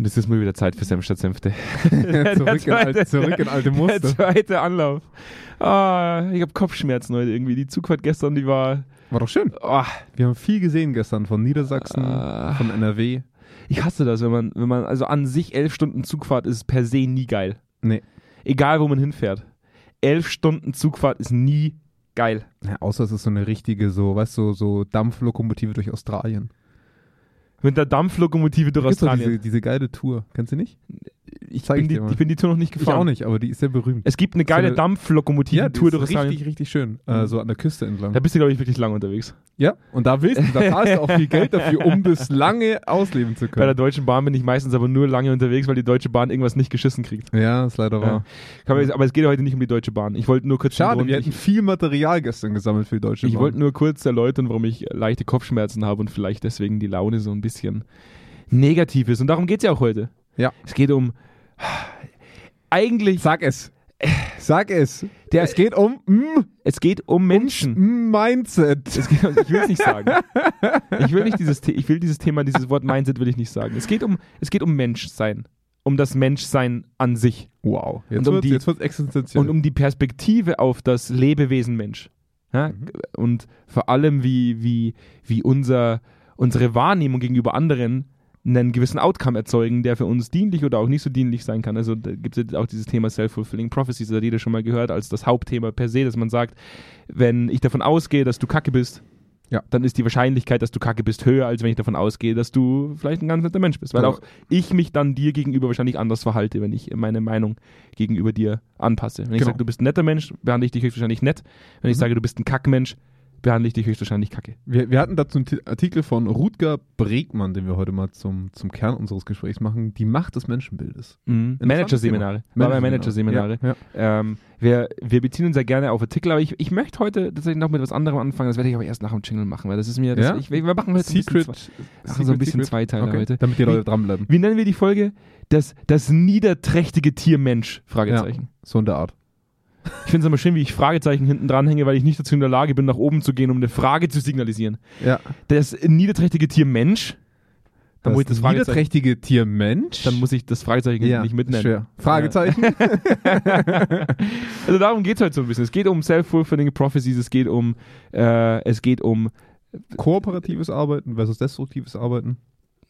Und es ist mal wieder Zeit für Senf statt Senfte. zurück, in alte, zurück in alte Der Muster. zweite Anlauf. Ah, ich habe Kopfschmerzen heute irgendwie. Die Zugfahrt gestern, die war. War doch schön. ah, Wir haben viel gesehen gestern von Niedersachsen, Ah. von NRW. ich hasse das, wenn man, wenn man, also an sich elf Stunden Zugfahrt ist per se nie geil. Nee. Egal, wo man hinfährt. Elf Stunden Zugfahrt ist nie geil. Ja, außer es ist so eine richtige, so, weißt du, so Dampflokomotive durch Australien. Mit der Dampflokomotive durch Australien. diese, diese geile Tour. Kennst du nicht? Ich, bin ich die, ich bin die Tour noch nicht Ich gefahren. auch nicht, aber die ist sehr berühmt. Es gibt eine geile eine- Dampflokomotive-Tour die durch ist Australien. richtig, richtig schön. Äh, so an der Küste entlang. Da bist du, glaube ich, wirklich lang unterwegs. Ja, und da willst du, da zahlst du auch viel Geld dafür, um das lange ausleben zu Bei der können. Deutschen Bahn bin ich meistens aber nur lange unterwegs, weil die Deutsche Bahn irgendwas nicht geschissen kriegt. Ja, ist leider Ja. wahr. Kann man Aber es geht heute nicht um die Deutsche Bahn. Ich wollte nur kurz Schade, wir hätten ich, viel Material gestern gesammelt für die Deutsche ich Bahn. wollte nur kurz erläutern, warum ich leichte Kopfschmerzen habe und vielleicht deswegen die Laune so ein bisschen negativ ist. Und darum geht es ja auch heute. Ja. Es geht um eigentlich Sag es. Sag es. Der- es geht um mm, es geht um Menschen. mm, Mindset. Es geht, ich will es nicht sagen. Ich will nicht dieses, ich will dieses Thema, dieses Wort Mindset will ich nicht sagen. Es geht um, es geht um Menschsein, um das Menschsein an sich Wow. Und Jetzt um wird's, die- jetzt wird's existenziell. und um die Perspektive auf das Lebewesen Mensch. Ja? Mhm. Und vor allem wie, wie, wie unser, unsere Wahrnehmung gegenüber anderen einen gewissen Outcome erzeugen, der für uns dienlich oder auch nicht so dienlich sein kann. Also da gibt es ja auch dieses Thema Self-Fulfilling Prophecies, das hat jeder schon mal gehört, als das Hauptthema per se, dass man sagt, wenn ich davon ausgehe, dass du kacke bist, Ja. dann ist die Wahrscheinlichkeit, dass du kacke bist, höher, als wenn ich davon ausgehe, dass du vielleicht ein ganz netter Mensch bist. Weil auch ich mich dann dir gegenüber wahrscheinlich anders verhalte, wenn ich meine Meinung gegenüber dir anpasse. Wenn ich Genau. sage, du bist ein netter Mensch, behandle ich dich höchstwahrscheinlich nett. Wenn ich Mhm. sage, du bist ein Kackmensch, behandle ich dich höchstwahrscheinlich kacke. Wir, wir hatten dazu einen Ti- Artikel von Rutger Bregmann, den wir heute mal zum, zum Kern unseres Gesprächs machen. Die Macht des Menschenbildes. Mhm. Managerseminare. Bei Managerseminare. Ja, ja. Ähm, wir, wir beziehen uns ja gerne auf Artikel, aber ich, ich möchte heute tatsächlich noch mit was anderem anfangen. Das werde ich aber erst nach dem Jingle machen, weil das ist mir. Das, Ja? ich, wir machen heute Secret. ein bisschen, zwei, machen so ein bisschen Zweiteiler okay. heute. Damit die Wie- Leute dranbleiben. Wie nennen wir die Folge? Das, das niederträchtige Tier Mensch? Fragezeichen. So in der Art. Ich finde es immer schön, wie ich Fragezeichen hinten dran hänge, weil ich nicht dazu in der Lage bin, nach oben zu gehen, um eine Frage zu signalisieren. Ja. Das niederträchtige Tier Mensch, dann, muss ich das niederträchtige Tier Mensch. dann muss ich das Fragezeichen ja, nicht mitnennen. Schwer. Fragezeichen. Also darum geht es halt so ein bisschen. Es geht um Self-Fulfilling Prophecies, es geht um, äh, es geht um Kooperatives Arbeiten versus destruktives Arbeiten.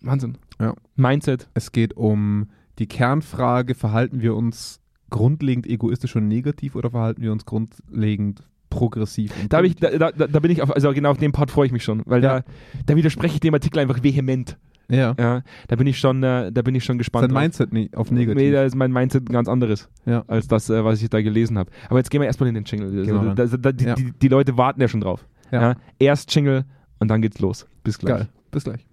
Wahnsinn. Ja. Mindset. Es geht um die Kernfrage, verhalten wir uns grundlegend egoistisch und negativ oder verhalten wir uns grundlegend progressiv? Da, hab ich, da, da, da bin ich auf, also genau auf dem Part freue ich mich schon, weil Ja. da, da widerspreche ich dem Artikel einfach vehement. ja. Ja, da bin ich schon, äh, da bin ich schon gespannt. Sein. Mindset auf negativ. Nee, da ist mein Mindset ein ganz anderes, Ja. als das, äh, was ich da gelesen habe. Aber jetzt gehen wir erstmal in den Jingle. Also, Genau da, da, die, Ja. die, die Leute warten ja schon drauf. Ja. Ja. Erst Jingle und dann geht's los. Bis gleich. Geil. Bis gleich.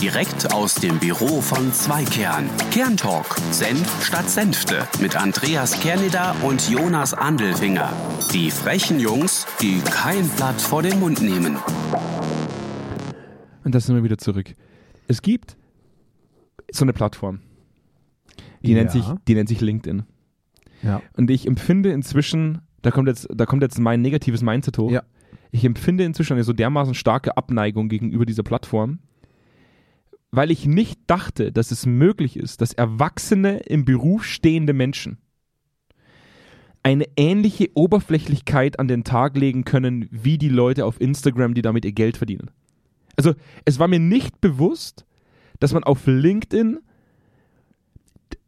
Direkt aus dem Büro von Zweikern. Kerntalk. Senf statt Senfte. Mit Andreas Kerneder und Jonas Andelfinger. Die frechen Jungs, die kein Blatt vor den Mund nehmen. Und da sind wir wieder zurück. Es gibt so eine Plattform. Die, Ja. nennt, sich, die nennt sich LinkedIn. Ja. Und ich empfinde inzwischen, da kommt jetzt, da kommt jetzt mein negatives Mindset hoch. Ja. Ich empfinde inzwischen eine so dermaßen starke Abneigung gegenüber dieser Plattform, weil ich nicht dachte, dass es möglich ist, dass erwachsene im Beruf stehende Menschen eine ähnliche Oberflächlichkeit an den Tag legen können, wie die Leute auf Instagram, die damit ihr Geld verdienen. Also es war mir nicht bewusst, dass man auf LinkedIn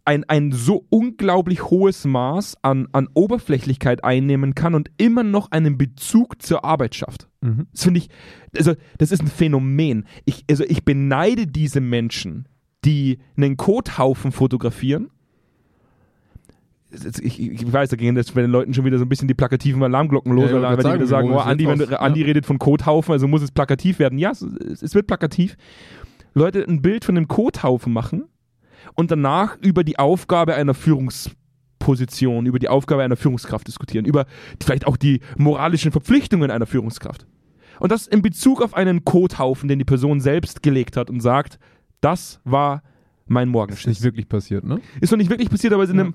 ein, ein so unglaublich hohes Maß an, an Oberflächlichkeit einnehmen kann und immer noch einen Bezug zur Arbeit schafft. Mhm. Das finde ich, also das ist ein Phänomen. Ich, also ich beneide diese Menschen, die einen Kothaufen fotografieren. Ich, ich weiß, da gehen jetzt bei den Leuten schon wieder so ein bisschen die plakativen Alarmglocken los, Ja, wollte wenn die wieder sagen, oh, Andi, wenn, was? Andi Ja. redet von Kothaufen, also muss es plakativ werden. Ja, es, es wird plakativ. Leute ein Bild von einem Kothaufen machen und danach über die Aufgabe einer Führungsposition, über die Aufgabe einer Führungskraft diskutieren, über vielleicht auch die moralischen Verpflichtungen einer Führungskraft. Und das in Bezug auf einen Kothaufen, den die Person selbst gelegt hat und sagt, das war mein Das ist Morgenschiss. nicht wirklich passiert, ne? Ist noch nicht wirklich passiert, aber es ist in Ja. einem,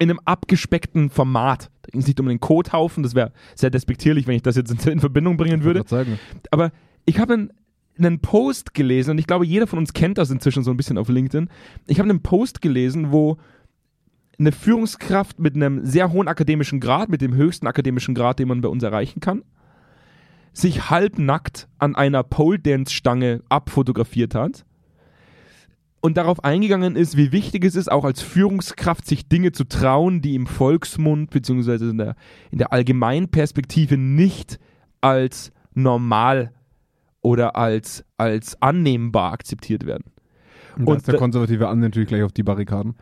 in einem abgespeckten Format. Da ging es nicht um einen Kothaufen, das wäre sehr despektierlich, wenn ich das jetzt in, in Verbindung bringen würde. Grad sagen. Aber ich habe ein, einen Post gelesen und ich glaube, jeder von uns kennt das inzwischen so ein bisschen auf LinkedIn. Ich habe einen Post gelesen, wo eine Führungskraft mit einem sehr hohen akademischen Grad, mit dem höchsten akademischen Grad, den man bei uns erreichen kann, sich halbnackt an einer Pole Dance Stange abfotografiert hat und darauf eingegangen ist, wie wichtig es ist, auch als Führungskraft sich Dinge zu trauen, die im Volksmund beziehungsweise in der, in der Allgemeinperspektive nicht als normal oder als, als annehmbar akzeptiert werden. Und, ist der konservative Andi natürlich gleich auf die Barrikaden.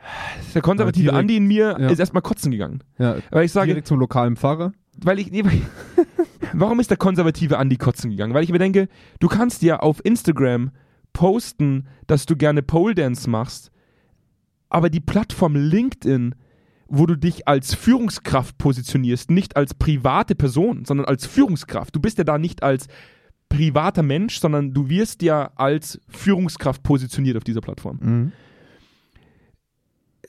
Der konservative direkt- Andi in mir ja. ist erstmal kotzen gegangen. Ja, Weil ich sage, direkt zum lokalen Pfarrer. weil ich, nee, weil, warum ist der konservative Andi kotzen gegangen? Weil ich mir denke, du kannst ja auf Instagram posten, dass du gerne Pole Dance machst, aber die Plattform LinkedIn, wo du dich als Führungskraft positionierst, nicht als private Person, sondern als Führungskraft. Du bist ja da nicht als privater Mensch, sondern du wirst ja als Führungskraft positioniert auf dieser Plattform. Mhm.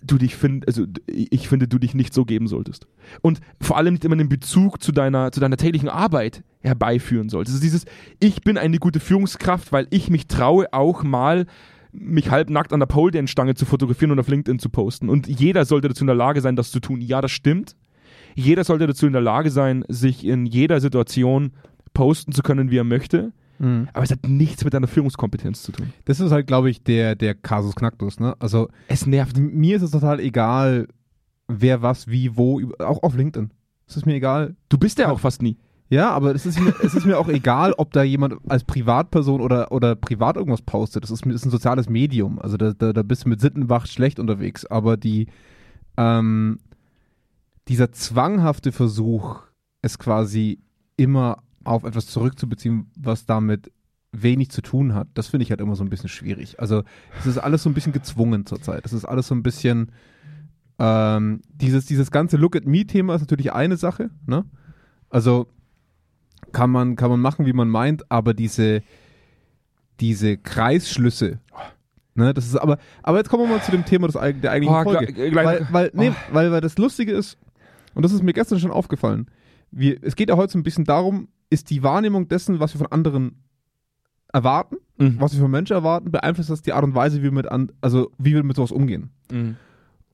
du dich find, also ich finde, du dich nicht so geben solltest. Und vor allem nicht immer den Bezug zu deiner, zu deiner täglichen Arbeit herbeiführen solltest. Also dieses, ich bin eine gute Führungskraft, weil ich mich traue, auch mal mich halbnackt an der Pole Dance Stange zu fotografieren und auf LinkedIn zu posten. Und jeder sollte dazu in der Lage sein, das zu tun. Ja, das stimmt. Jeder sollte dazu in der Lage sein, sich in jeder Situation posten zu können, wie er möchte. Mhm. Aber es hat nichts mit deiner Führungskompetenz zu tun. Das ist halt, glaube ich, der, der Kasus Knacktus. Ne? Also Es nervt. mir ist es total egal, wer was, wie, wo, auch auf LinkedIn. Es ist mir egal. Du bist ja auch fast nie. Ja, aber es ist mir, es ist mir auch egal, ob da jemand als Privatperson oder, oder privat irgendwas postet. Das ist, ist ein soziales Medium. Also da, da, da bist du mit Sittenwacht schlecht unterwegs. Aber die, ähm, dieser zwanghafte Versuch, es quasi immer auf etwas zurückzubeziehen, was damit wenig zu tun hat, das finde ich halt immer so ein bisschen schwierig. Also es ist alles so ein bisschen gezwungen zurzeit. Es ist alles so ein bisschen ähm, dieses, dieses ganze Look at Me-Thema ist natürlich eine Sache, ne? Also kann man, kann man machen, wie man meint, aber diese, diese Kreisschlüsse, ne, das ist aber, aber jetzt kommen wir mal zu dem Thema des, der eigentlichen Oh, Folge. gleich- gleich- weil, weil, nee, Oh. weil, weil das Lustige ist, und das ist mir gestern schon aufgefallen, wir, es geht ja heute so ein bisschen darum, ist die Wahrnehmung dessen, was wir von anderen erwarten, Mhm. was wir von Menschen erwarten, beeinflusst das die Art und Weise, wie wir mit, an, also wie wir mit sowas umgehen. Mhm.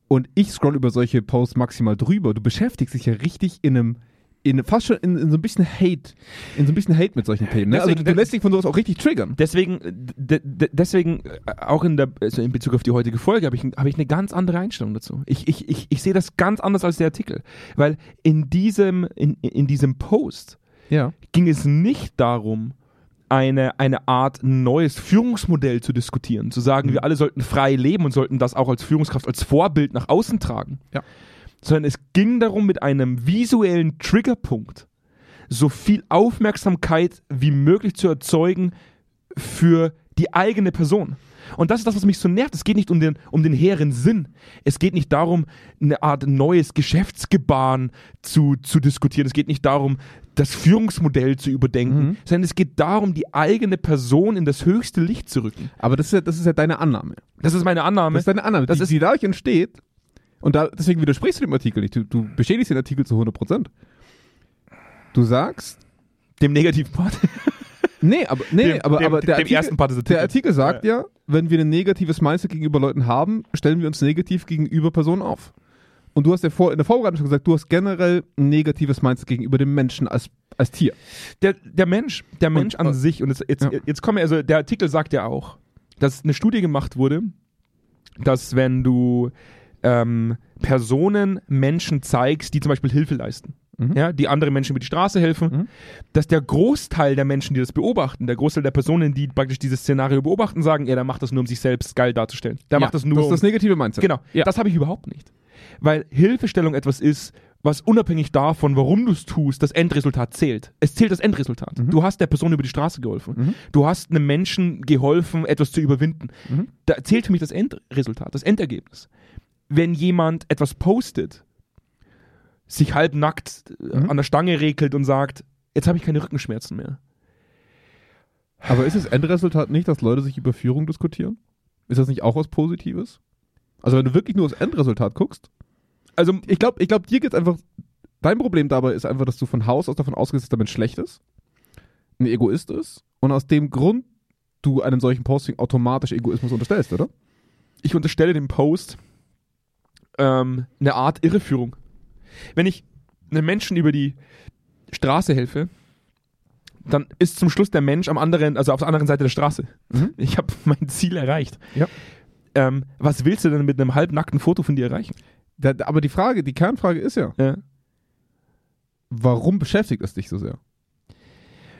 Und ich scroll über solche Posts maximal drüber. Du beschäftigst dich ja richtig in einem, in fast schon in, in so ein bisschen Hate, in so ein bisschen Hate mit solchen Themen. Ne? Also Deswegen- du lässt dich von sowas auch richtig triggern. Deswegen, d- d- deswegen äh, auch in, der, also in Bezug auf die heutige Folge habe ich, hab ich eine ganz andere Einstellung dazu. Ich, ich, ich, ich sehe das ganz anders als der Artikel. Weil in diesem, in, in diesem Post Ja. ging es nicht darum, eine, eine Art neues Führungsmodell zu diskutieren, zu sagen, Mhm. wir alle sollten frei leben und sollten das auch als Führungskraft, als Vorbild nach außen tragen. Ja. Sondern es ging darum, mit einem visuellen Triggerpunkt so viel Aufmerksamkeit wie möglich zu erzeugen für die eigene Person. Und das ist das, was mich so nervt. Es geht nicht um den, um den hehren Sinn. Es geht nicht darum, eine Art neues Geschäftsgebaren zu, zu diskutieren. Es geht nicht darum, das Führungsmodell zu überdenken, Mhm. sondern es geht darum, die eigene Person in das höchste Licht zu rücken. Aber das ist ja, das ist ja deine Annahme. Das ist meine Annahme. Das ist deine Annahme. Das die, ist- die dadurch entsteht. Und da, deswegen widersprichst du dem Artikel nicht. Du, du bestätigst den Artikel zu 100 Prozent. Du sagst, dem negativen Part. nee, aber, nee, dem, aber, dem, aber der dem Artikel, Der. Artikel sagt ja, wenn wir ein negatives Mindset gegenüber Leuten haben, stellen wir uns negativ gegenüber Personen auf. Und du hast ja vor, in der Vorbereitung schon gesagt, du hast generell ein negatives Mindset gegenüber dem Menschen als, als Tier. der, der Mensch, der Mensch an äh, sich, und jetzt, jetzt, ja. jetzt kommen wir, also der Artikel sagt ja auch, dass eine Studie gemacht wurde, dass wenn du ähm, Personen, Menschen zeigst, die zum Beispiel Hilfe leisten, Mhm. ja, die andere Menschen über die Straße helfen, Mhm. dass der Großteil der Menschen, die das beobachten, der Großteil der Personen, die praktisch dieses Szenario beobachten, sagen, ja, der macht das nur, um sich selbst geil darzustellen. Der Ja, macht das nur, das ist das negative Mindset. Genau, Ja. das habe ich überhaupt nicht. Weil Hilfestellung etwas ist, was unabhängig davon, warum du es tust, das Endresultat zählt. Es zählt das Endresultat. Mhm. Du hast der Person über die Straße geholfen. Mhm. Du hast einem Menschen geholfen, etwas zu überwinden. Mhm. Da zählt für mich das Endresultat, das Endergebnis. Wenn jemand etwas postet, sich halbnackt äh, Mhm. an der Stange regelt und sagt, jetzt habe ich keine Rückenschmerzen mehr. Aber ist das Endresultat nicht, dass Leute sich über Führung diskutieren? Ist das nicht auch was Positives? Also wenn du wirklich nur das Endresultat guckst, Also ich glaube, ich glaub, dir geht's einfach, dein Problem dabei ist einfach, dass du von Haus aus davon ausgehst, dass der Mensch schlecht ist, ein Egoist ist und aus dem Grund du einem solchen Posting automatisch Egoismus unterstellst, oder? Ich unterstelle dem Post ähm, eine Art Irreführung. Wenn ich einem Menschen über die Straße helfe, dann ist zum Schluss der Mensch am anderen, also auf der anderen Seite der Straße. Mhm. Ich habe mein Ziel erreicht. Ja. Ähm, was willst du denn mit einem halbnackten Foto von dir erreichen? Da, aber die Frage, die Kernfrage ist ja, Ja. warum beschäftigt es dich so sehr?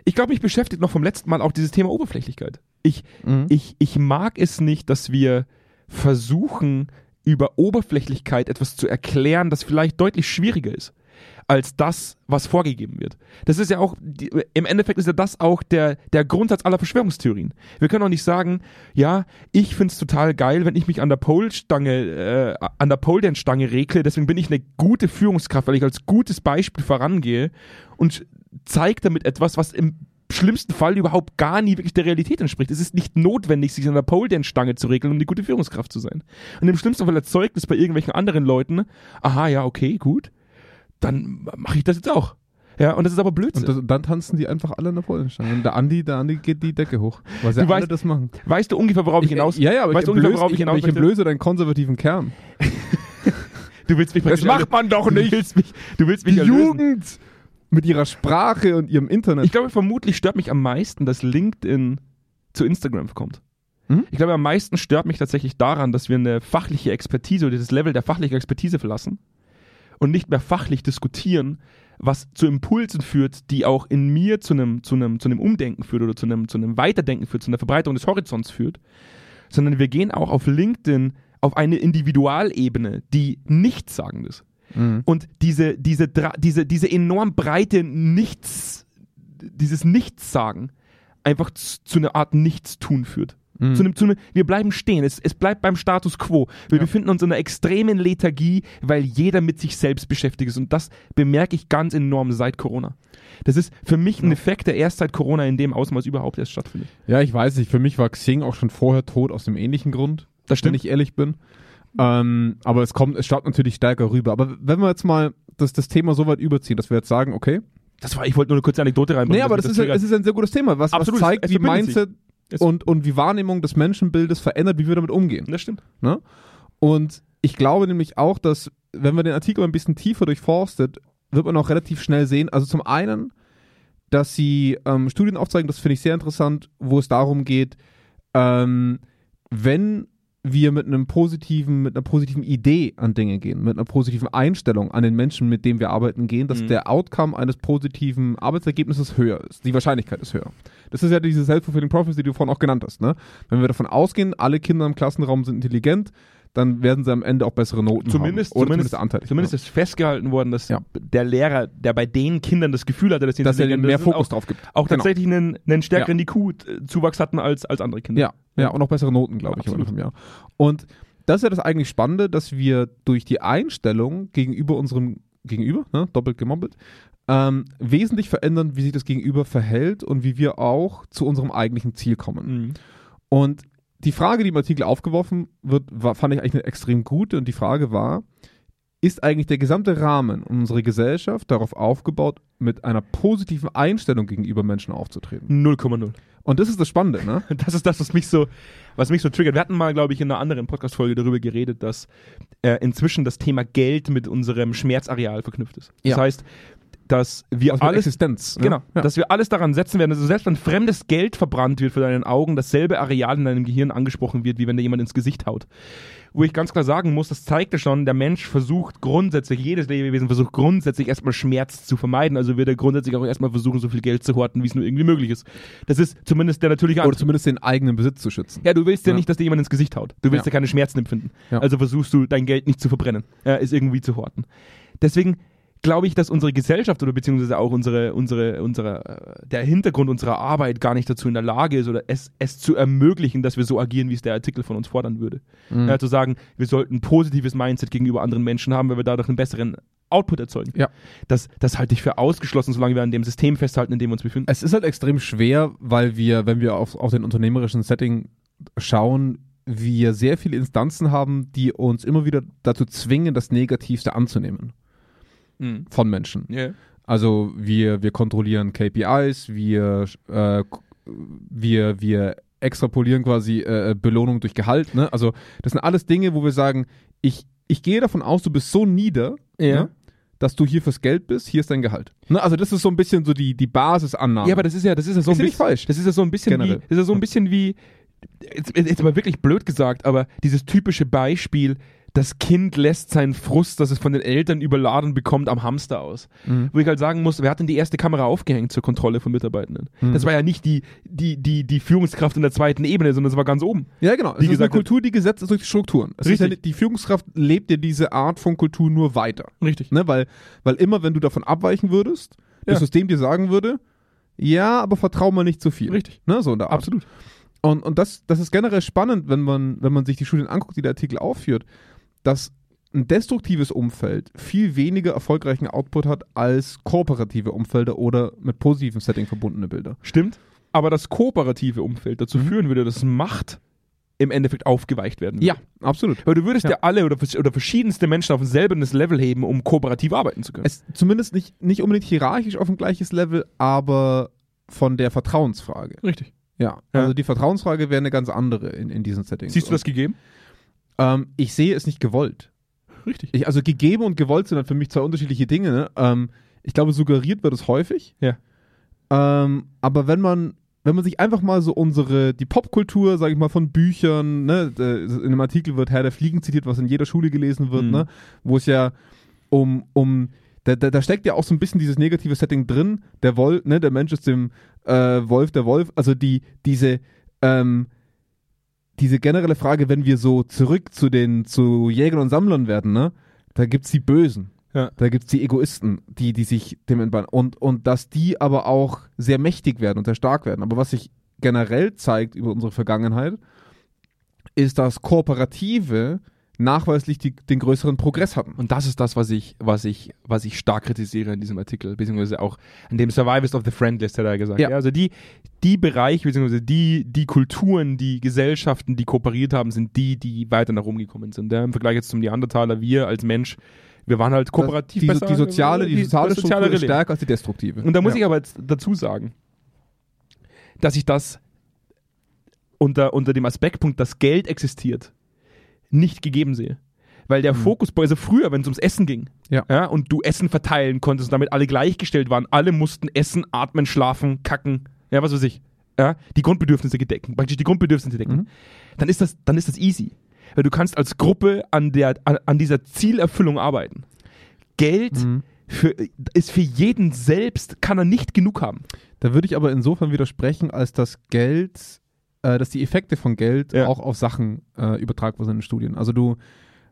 Ich glaube, mich beschäftigt noch vom letzten Mal auch dieses Thema Oberflächlichkeit. Ich, ich, ich mag es nicht, dass wir versuchen, über Oberflächlichkeit etwas zu erklären, das vielleicht deutlich schwieriger ist als das, was vorgegeben wird. Das ist ja auch, im Endeffekt ist ja das auch der, der Grundsatz aller Verschwörungstheorien. Wir können auch nicht sagen, ja, ich find's total geil, wenn ich mich an der Pole-Stange, äh, an der Pole-Dance-Stange regle, deswegen bin ich eine gute Führungskraft, weil ich als gutes Beispiel vorangehe und zeige damit etwas, was im schlimmsten Fall überhaupt gar nie wirklich der Realität entspricht. Es ist nicht notwendig, sich an der Pole-Dance-Stange zu regeln, um die gute Führungskraft zu sein. Und im schlimmsten Fall erzeugt es bei irgendwelchen anderen Leuten, aha, ja, okay, gut, dann mache ich das jetzt auch. Ja, und das ist aber Blödsinn. Und, das, dann tanzen die einfach alle in der Polenstange. Und der Andi, der Andi geht die Decke hoch. Weil sie Du alle weißt- das machen. weißt du ungefähr, worauf ich hinaus Ja, ja, aber weißt ich du ungefähr, worauf ich ich, hinaus ich entblöße deinen konservativen Kern. Du willst mich Das macht man doch nicht. Du willst mich, du willst mich Die erlösen. Jugend mit ihrer Sprache und ihrem Internet. Ich glaube, vermutlich stört mich am meisten, dass LinkedIn zu Instagram kommt. Mhm. Ich glaube, am meisten stört mich tatsächlich daran, dass wir eine fachliche Expertise oder das Level der fachlichen Expertise verlassen und nicht mehr fachlich diskutieren, was zu Impulsen führt, die auch in mir zu einem, zu einem, zu einem Umdenken führt oder zu einem, zu einem Weiterdenken führt, zu einer Verbreiterung des Horizonts führt, sondern wir gehen auch auf LinkedIn auf eine Individualebene, die nichtssagend ist. Mhm. Und diese, diese, diese, diese enorm breite Nichts, dieses Nichtssagen einfach zu, zu einer Art Nichtstun führt. Mhm. Zu einem, zu einem, wir bleiben stehen. Es, es bleibt beim Status quo. Wir Ja. befinden uns in einer extremen Lethargie, weil jeder mit sich selbst beschäftigt ist. Und das bemerke ich ganz enorm seit Corona. Das ist für mich ein. Effekt, der erst seit Corona in dem Ausmaß überhaupt erst stattfindet. Ja, ich weiß nicht. Für mich war Xing auch schon vorher tot aus dem ähnlichen Grund, Das wenn ich ehrlich bin. Ähm, aber es kommt, es schaut natürlich stärker rüber. Aber wenn wir jetzt mal das, das Thema so weit überziehen, dass wir jetzt sagen, okay, Das war, ich wollte nur eine kurze Anekdote reinbringen. nee, aber das, mich ist, ja- es ist ein sehr gutes Thema, was, was Absolut, zeigt, es wie verbindet sich. Mindset Es- und, und wie Wahrnehmung des Menschenbildes verändert, wie wir damit umgehen. Das stimmt. Ne? Und ich glaube nämlich auch, dass, wenn man den Artikel ein bisschen tiefer durchforstet, wird man auch relativ schnell sehen, also zum einen, dass sie ähm, Studien aufzeigen, das finde ich sehr interessant, wo es darum geht, ähm, wenn wir mit einem positiven, mit einer positiven Idee an Dinge gehen, mit einer positiven Einstellung an den Menschen, mit dem wir arbeiten gehen, dass Mhm. der Outcome eines positiven Arbeitsergebnisses höher ist. Die Wahrscheinlichkeit ist höher. Das ist ja diese Self-Fulfilling Prophecy, die du vorhin auch genannt hast. Ne? Wenn wir davon ausgehen, alle Kinder im Klassenraum sind intelligent, dann werden sie am Ende auch bessere Noten Zumindest- haben. Oder zumindest- zumindest. Zumindest ist festgehalten worden, dass Ja. der Lehrer, der bei den Kindern das Gefühl hatte, dass sie dass er intelligent mehr Fokus auch, drauf gibt. auch Genau. tatsächlich einen, einen stärkeren IQ-Zuwachs hatten als, als andere Kinder. Ja, ja, und auch bessere Noten, glaube ich, Ende Absolut. vom Jahr. Und das ist ja das eigentlich Spannende, dass wir durch die Einstellung gegenüber unserem Gegenüber, ne, doppelt gemobbelt, ähm, wesentlich verändern, wie sich das Gegenüber verhält und wie wir auch zu unserem eigentlichen Ziel kommen. Mhm. Und die Frage, die im Artikel aufgeworfen wird, war, fand ich eigentlich eine extrem gute. Und die Frage war, ist eigentlich der gesamte Rahmen unserer Gesellschaft darauf aufgebaut, mit einer positiven Einstellung gegenüber Menschen aufzutreten? 0,0. Und das ist das Spannende, ne? Das ist das, was mich so, was mich so triggert. Wir hatten mal, glaube ich, in einer anderen Podcast-Folge darüber geredet, dass äh, inzwischen das Thema Geld mit unserem Schmerzareal verknüpft ist. Das Ja. heißt, dass wir mit alles Existenz. ne? Genau, Ja. dass wir alles daran setzen werden, also selbst wenn fremdes Geld verbrannt wird für deinen Augen, dasselbe Areal in deinem Gehirn angesprochen wird, wie wenn dir jemand ins Gesicht haut. Wo ich ganz klar sagen muss, das zeigt ja schon, der Mensch versucht grundsätzlich, jedes Lebewesen versucht grundsätzlich erstmal Schmerz zu vermeiden, also wird er grundsätzlich auch erstmal versuchen, so viel Geld zu horten, wie es nur irgendwie möglich ist. Das ist zumindest der natürliche Oder Antrieb. zumindest den eigenen Besitz zu schützen. Ja, du willst ja, Ja. nicht, dass dir jemand ins Gesicht haut. Du willst ja, Ja. keine Schmerzen empfinden. Ja. Also versuchst du, dein Geld nicht zu verbrennen, äh, es irgendwie zu horten. Deswegen glaube ich, dass unsere Gesellschaft oder beziehungsweise auch unsere, unsere, unsere, äh, der Hintergrund unserer Arbeit gar nicht dazu in der Lage ist oder es, es zu ermöglichen, dass wir so agieren, wie es der Artikel von uns fordern würde. Mhm. Ja, zu sagen, wir sollten ein positives Mindset gegenüber anderen Menschen haben, weil wir dadurch einen besseren Output erzeugen. Ja. Das, das halte ich für ausgeschlossen, solange wir an dem System festhalten, in dem wir uns befinden. Es ist halt extrem schwer, weil wir, wenn wir auf, auf den unternehmerischen Setting schauen, wir sehr viele Instanzen haben, die uns immer wieder dazu zwingen, das Negativste anzunehmen Mhm. von Menschen. Ja. Also wir, wir kontrollieren KPIs, wir, äh, wir, wir extrapolieren quasi äh, Belohnung durch Gehalt. Ne? Also das sind alles Dinge, wo wir sagen, ich, ich gehe davon aus, du bist so nieder, Ja. ne, dass du hier fürs Geld bist, hier ist dein Gehalt. Ne? Also das ist so ein bisschen so die, die Basisannahme. Ja, aber das ist ja, das ist ja so Ist ein bisschen falsch. Das ist ja so ein bisschen Generell. wie, das ist ja so ein bisschen wie, jetzt, jetzt mal wirklich blöd gesagt, aber dieses typische Beispiel, das Kind lässt seinen Frust, dass es von den Eltern überladen bekommt, am Hamster aus. Mhm. Wo ich halt sagen muss, wer hat denn die erste Kamera aufgehängt zur Kontrolle von Mitarbeitenden? Mhm. Das war ja nicht die, die, die, die Führungskraft in der zweiten Ebene, sondern das war ganz oben. Ja, genau. Es Wie ist eine Kultur, die gesetzt ist durch die Strukturen. Es Richtig. ja die Führungskraft lebt ja diese Art von Kultur nur weiter. Richtig. Ne? Weil, weil immer, wenn du davon abweichen würdest, das Ja. System dir sagen würde, ja, aber vertrau mal nicht zu viel. Richtig. Ne? So in der Art. Absolut. Und, und das, das ist generell spannend, wenn man, wenn man sich die Studien anguckt, die der Artikel aufführt, dass ein destruktives Umfeld viel weniger erfolgreichen Output hat als kooperative Umfelder oder mit positivem Setting verbundene Bilder. Stimmt. Aber das kooperative Umfeld dazu Mhm. führen würde, dass Macht im Endeffekt aufgeweicht werden würde. Ja, absolut. Weil du würdest ja, Ja. alle oder, oder verschiedenste Menschen auf ein selbenes Level heben, um kooperativ arbeiten zu können. Es, zumindest nicht, nicht unbedingt hierarchisch auf ein gleiches Level, aber von der Vertrauensfrage. Richtig. Ja, Ja. also die Vertrauensfrage wäre eine ganz andere in, in diesen Settings. Siehst du das gegeben? Ähm, ich sehe es nicht gewollt. Richtig. Ich, also gegeben und gewollt sind dann für mich zwei unterschiedliche Dinge. Ne? Ähm, ich glaube, suggeriert wird es häufig. Ja. Ähm, aber wenn man, wenn man sich einfach mal so unsere, die Popkultur, sage ich mal, von Büchern, ne, in einem Artikel wird Herr der Fliegen zitiert, was in jeder Schule gelesen wird, Mhm. ne, wo es ja um, um da, da, da steckt ja auch so ein bisschen dieses negative Setting drin. Der Wolf, ne, der Mensch ist dem äh, Wolf, der Wolf. Also die, diese, ähm, diese generelle Frage, wenn wir so zurück zu den zu Jägern und Sammlern werden, ne, da gibt's die Bösen. Ja. Da gibt's die Egoisten, die, die sich dem entbannen. Und, und dass die aber auch sehr mächtig werden und sehr stark werden. Aber was sich generell zeigt über unsere Vergangenheit, ist, dass Kooperative nachweislich die, den größeren Progress hatten. Und das ist das, was ich, was ich, was ich stark kritisiere in diesem Artikel, beziehungsweise auch an dem Survivors of the Friendlist hat er gesagt. Ja. Ja. also die, die Bereiche, beziehungsweise die, die Kulturen, die Gesellschaften, die kooperiert haben, sind die, die weiter nach oben gekommen sind. Ja, Im Vergleich jetzt zum Neandertaler, wir als Mensch, wir waren halt kooperativ die, besser. die soziale, die, soziale das Struktur ist stärker als die destruktive. Und da muss ich aber jetzt dazu sagen, dass ich das unter, unter dem Aspektpunkt, dass Geld existiert, nicht gegeben sehe. Weil der Mhm. Fokus, also früher, wenn es ums Essen ging, Ja. und du Essen verteilen konntest und damit alle gleichgestellt waren, alle mussten essen, atmen, schlafen, kacken, ja, was weiß ich, ja, die Grundbedürfnisse gedecken, praktisch die Grundbedürfnisse decken, Mhm. dann ist das, dann ist das easy. Weil du kannst als Gruppe an, der, an, an dieser Zielerfüllung arbeiten. Geld Mhm. für, ist für jeden selbst, kann er nicht genug haben. Da würde ich aber insofern widersprechen, als das Geld, äh, dass die Effekte von Geld Ja. auch auf Sachen äh, übertragbar sind in Studien. Also du,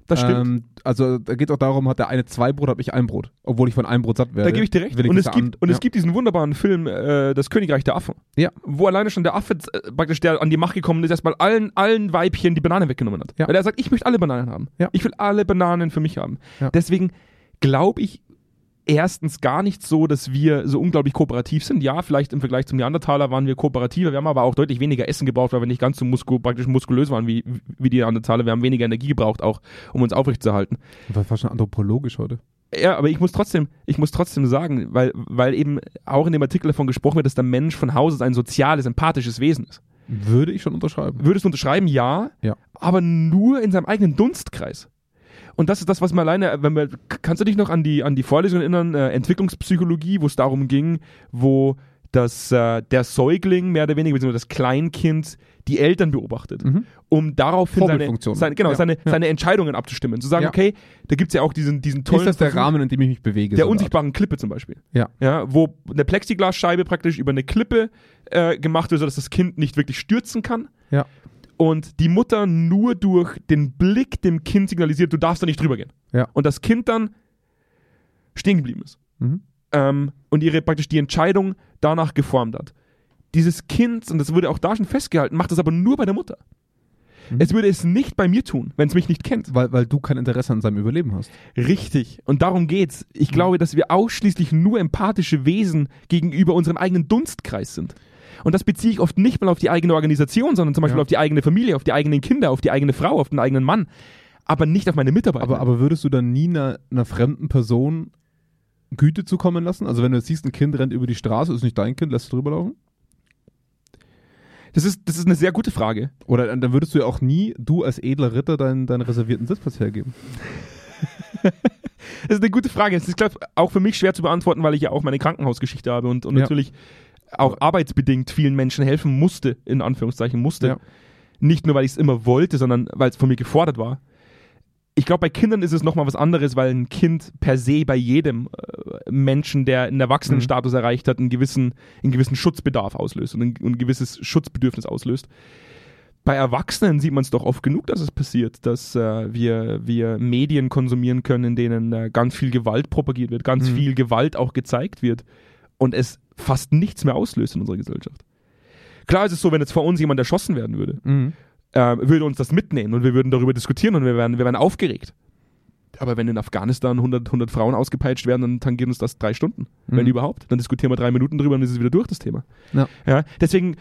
Das stimmt. Ähm, also da geht auch darum, hat der eine zwei Brot, habe ich ein Brot, obwohl ich von einem Brot satt werde. Da gebe ich dir recht. ich Und, es gibt, an- und ja. es gibt diesen wunderbaren Film, äh, Das Königreich der Affen. Ja. Wo alleine schon der Affe äh, praktisch, der an die Macht gekommen ist, erstmal allen, allen Weibchen die Banane weggenommen hat. Ja. Weil er sagt, ich möchte alle Bananen haben. Ja. Ich will alle Bananen für mich haben. Ja. Deswegen glaube ich erstens gar nicht so, dass wir so unglaublich kooperativ sind. Ja, vielleicht im Vergleich zum Neandertaler waren wir kooperativer. Wir haben aber auch deutlich weniger Essen gebraucht, weil wir nicht ganz so musku praktisch muskulös waren wie, wie die Neandertaler. Wir haben weniger Energie gebraucht, auch um uns aufrechtzuerhalten. Das war schon anthropologisch heute. Ja, aber ich muss trotzdem, ich muss trotzdem sagen, weil, weil eben auch in dem Artikel davon gesprochen wird, dass der Mensch von Haus aus ein soziales, empathisches Wesen ist. Würde ich schon unterschreiben. Würdest du unterschreiben? Ja. Ja. Aber nur in seinem eigenen Dunstkreis. Und das ist das, was man alleine, wenn wir, kannst du dich noch an die, an die Vorlesung erinnern, äh, Entwicklungspsychologie, wo es darum ging, wo das, äh, der Säugling mehr oder weniger, beziehungsweise das Kleinkind, die Eltern beobachtet, Mhm. um daraufhin seine, seine, genau, Ja, seine, ja. seine Entscheidungen abzustimmen. Zu sagen, Ja. okay, da gibt es ja auch diesen, diesen tollen Ist das der Versuch- Rahmen, in dem ich mich bewege? der so unsichtbaren Klippe zum Beispiel. Ja. Ja, wo eine Plexiglasscheibe praktisch über eine Klippe äh, gemacht wird, sodass das Kind nicht wirklich stürzen kann. Ja. Und die Mutter nur durch den Blick dem Kind signalisiert, du darfst da nicht drüber gehen. Ja. Und das Kind dann stehen geblieben ist. Mhm. Ähm, und ihre praktisch die Entscheidung danach geformt hat. Dieses Kind, und das wurde auch da schon festgehalten, macht das aber nur bei der Mutter. Mhm. Es würde es nicht bei mir tun, wenn es mich nicht kennt. Weil, weil du kein Interesse an seinem Überleben hast. Richtig. Und darum geht's. Ich glaube, dass wir ausschließlich nur empathische Wesen gegenüber unserem eigenen Dunstkreis sind. Und das beziehe ich oft nicht mal auf die eigene Organisation, sondern zum Beispiel Ja. auf die eigene Familie, auf die eigenen Kinder, auf die eigene Frau, auf den eigenen Mann. Aber nicht auf meine Mitarbeiter. Aber, aber würdest du dann nie einer, einer fremden Person Güte zukommen lassen? Also wenn du jetzt siehst, ein Kind rennt über die Straße, ist nicht dein Kind, lässt du drüber laufen? Das ist, das ist eine sehr gute Frage. Oder dann würdest du ja auch nie, du als edler Ritter, deinen, deinen reservierten Sitzplatz hergeben. Das ist eine gute Frage. Es ist glaub, auch für mich schwer zu beantworten, weil ich ja auch meine Krankenhausgeschichte habe und, und Ja. natürlich auch arbeitsbedingt vielen Menschen helfen musste, in Anführungszeichen musste. Ja. Nicht nur, weil ich es immer wollte, sondern weil es von mir gefordert war. Ich glaube, bei Kindern ist es nochmal was anderes, weil ein Kind per se bei jedem äh, Menschen, der einen Erwachsenenstatus erreicht hat, einen gewissen, einen gewissen Schutzbedarf auslöst und ein, ein gewisses Schutzbedürfnis auslöst. Bei Erwachsenen sieht man es doch oft genug, dass es passiert, dass äh, wir, wir Medien konsumieren können, in denen äh, ganz viel Gewalt propagiert wird, ganz Mhm. viel Gewalt auch gezeigt wird und es fast nichts mehr auslöst in unserer Gesellschaft. Klar ist es so, wenn jetzt vor uns jemand erschossen werden würde, Mhm. äh, würde uns das mitnehmen und wir würden darüber diskutieren und wir wären, wir wären aufgeregt. Aber wenn in Afghanistan 100, 100 Frauen ausgepeitscht werden, dann tangiert uns das drei Stunden, wenn Mhm. überhaupt. Dann diskutieren wir drei Minuten drüber und dann ist es wieder durch, das Thema. Ja. Ja, deswegen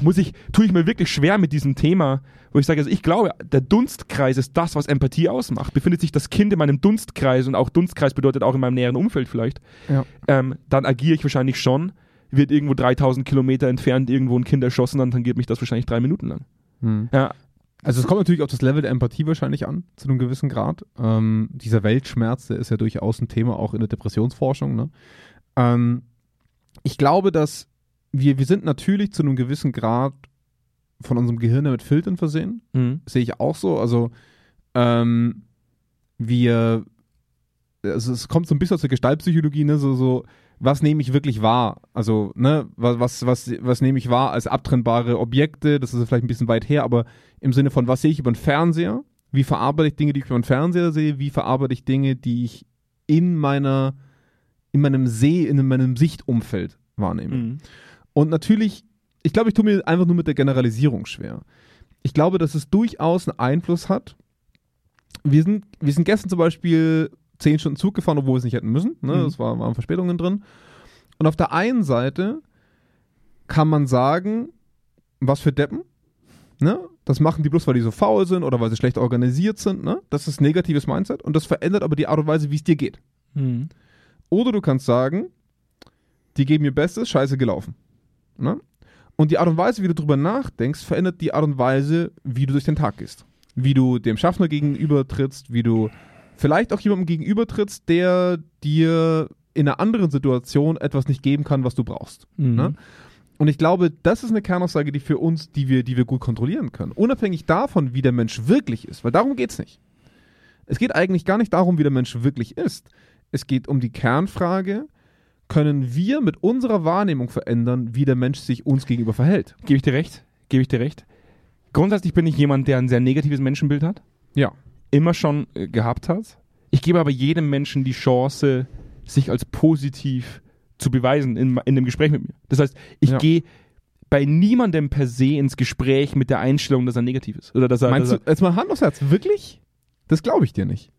muss ich, tue ich mir wirklich schwer mit diesem Thema, wo ich sage, also ich glaube, der Dunstkreis ist das, was Empathie ausmacht. Befindet sich das Kind in meinem Dunstkreis und auch Dunstkreis bedeutet auch in meinem näheren Umfeld vielleicht, Ja. ähm, dann agiere ich wahrscheinlich schon. Wird irgendwo 3000 Kilometer entfernt irgendwo ein Kind erschossen, dann tangiert mich das wahrscheinlich drei Minuten lang. Mhm. Ja, Also es kommt natürlich auf das Level der Empathie wahrscheinlich an, zu einem gewissen Grad. Ähm, dieser Weltschmerz, der ist ja durchaus ein Thema auch in der Depressionsforschung. Ne? Ähm, ich glaube, dass wir, wir sind natürlich zu einem gewissen Grad von unserem Gehirn mit Filtern versehen. mhm. Sehe ich auch so. Also ähm, wir, also es kommt so ein bisschen aus der Gestaltpsychologie, ne, so, so, was nehme ich wirklich wahr? Also, ne, was, was, was, was nehme ich wahr als abtrennbare Objekte? Das ist vielleicht ein bisschen weit her, aber im Sinne von, was sehe ich über den Fernseher? Wie verarbeite ich Dinge, die ich über den Fernseher sehe? Wie verarbeite ich Dinge, die ich in meiner, in meinem Seh, in meinem Sichtumfeld wahrnehme? Mhm. Und natürlich, ich glaube, ich tue mir einfach nur mit der Generalisierung schwer. Ich glaube, dass es durchaus einen Einfluss hat. Wir sind, wir sind gestern zum Beispiel zehn Stunden Zug gefahren, obwohl wir es nicht hätten müssen. Ne? Mhm. Es war, waren Verspätungen drin. Und auf der einen Seite kann man sagen, was für Deppen. Ne? Das machen die bloß, weil die so faul sind oder weil sie schlecht organisiert sind. Ne? Das ist negatives Mindset und das verändert aber die Art und Weise, wie es dir geht. Mhm. Oder du kannst sagen, die geben ihr Bestes, scheiße gelaufen. Ne? Und die Art und Weise, wie du drüber nachdenkst, verändert die Art und Weise, wie du durch den Tag gehst. Wie du dem Schaffner gegenüber trittst, wie du vielleicht auch jemandem gegenüber trittst, der dir in einer anderen Situation etwas nicht geben kann, was du brauchst. Mhm. Ne? Und ich glaube, das ist eine Kernaussage, die für uns, die wir, die wir gut kontrollieren können. Unabhängig davon, wie der Mensch wirklich ist, weil darum geht es nicht. Es geht eigentlich gar nicht darum, wie der Mensch wirklich ist. Es geht um die Kernfrage, können wir mit unserer Wahrnehmung verändern, wie der Mensch sich uns gegenüber verhält? Gebe ich dir recht? Gebe ich dir recht? Grundsätzlich bin ich jemand, der ein sehr negatives Menschenbild hat. Ja. Immer schon äh, gehabt hat. Ich gebe aber jedem Menschen die Chance, sich als positiv zu beweisen in, in dem Gespräch mit mir. Das heißt, ich Ja. gehe bei niemandem per se ins Gespräch mit der Einstellung, dass er negativ ist. Oder dass er, Meinst du, dass er jetzt mal Hand aufs Herz, wirklich? Das glaube ich dir nicht.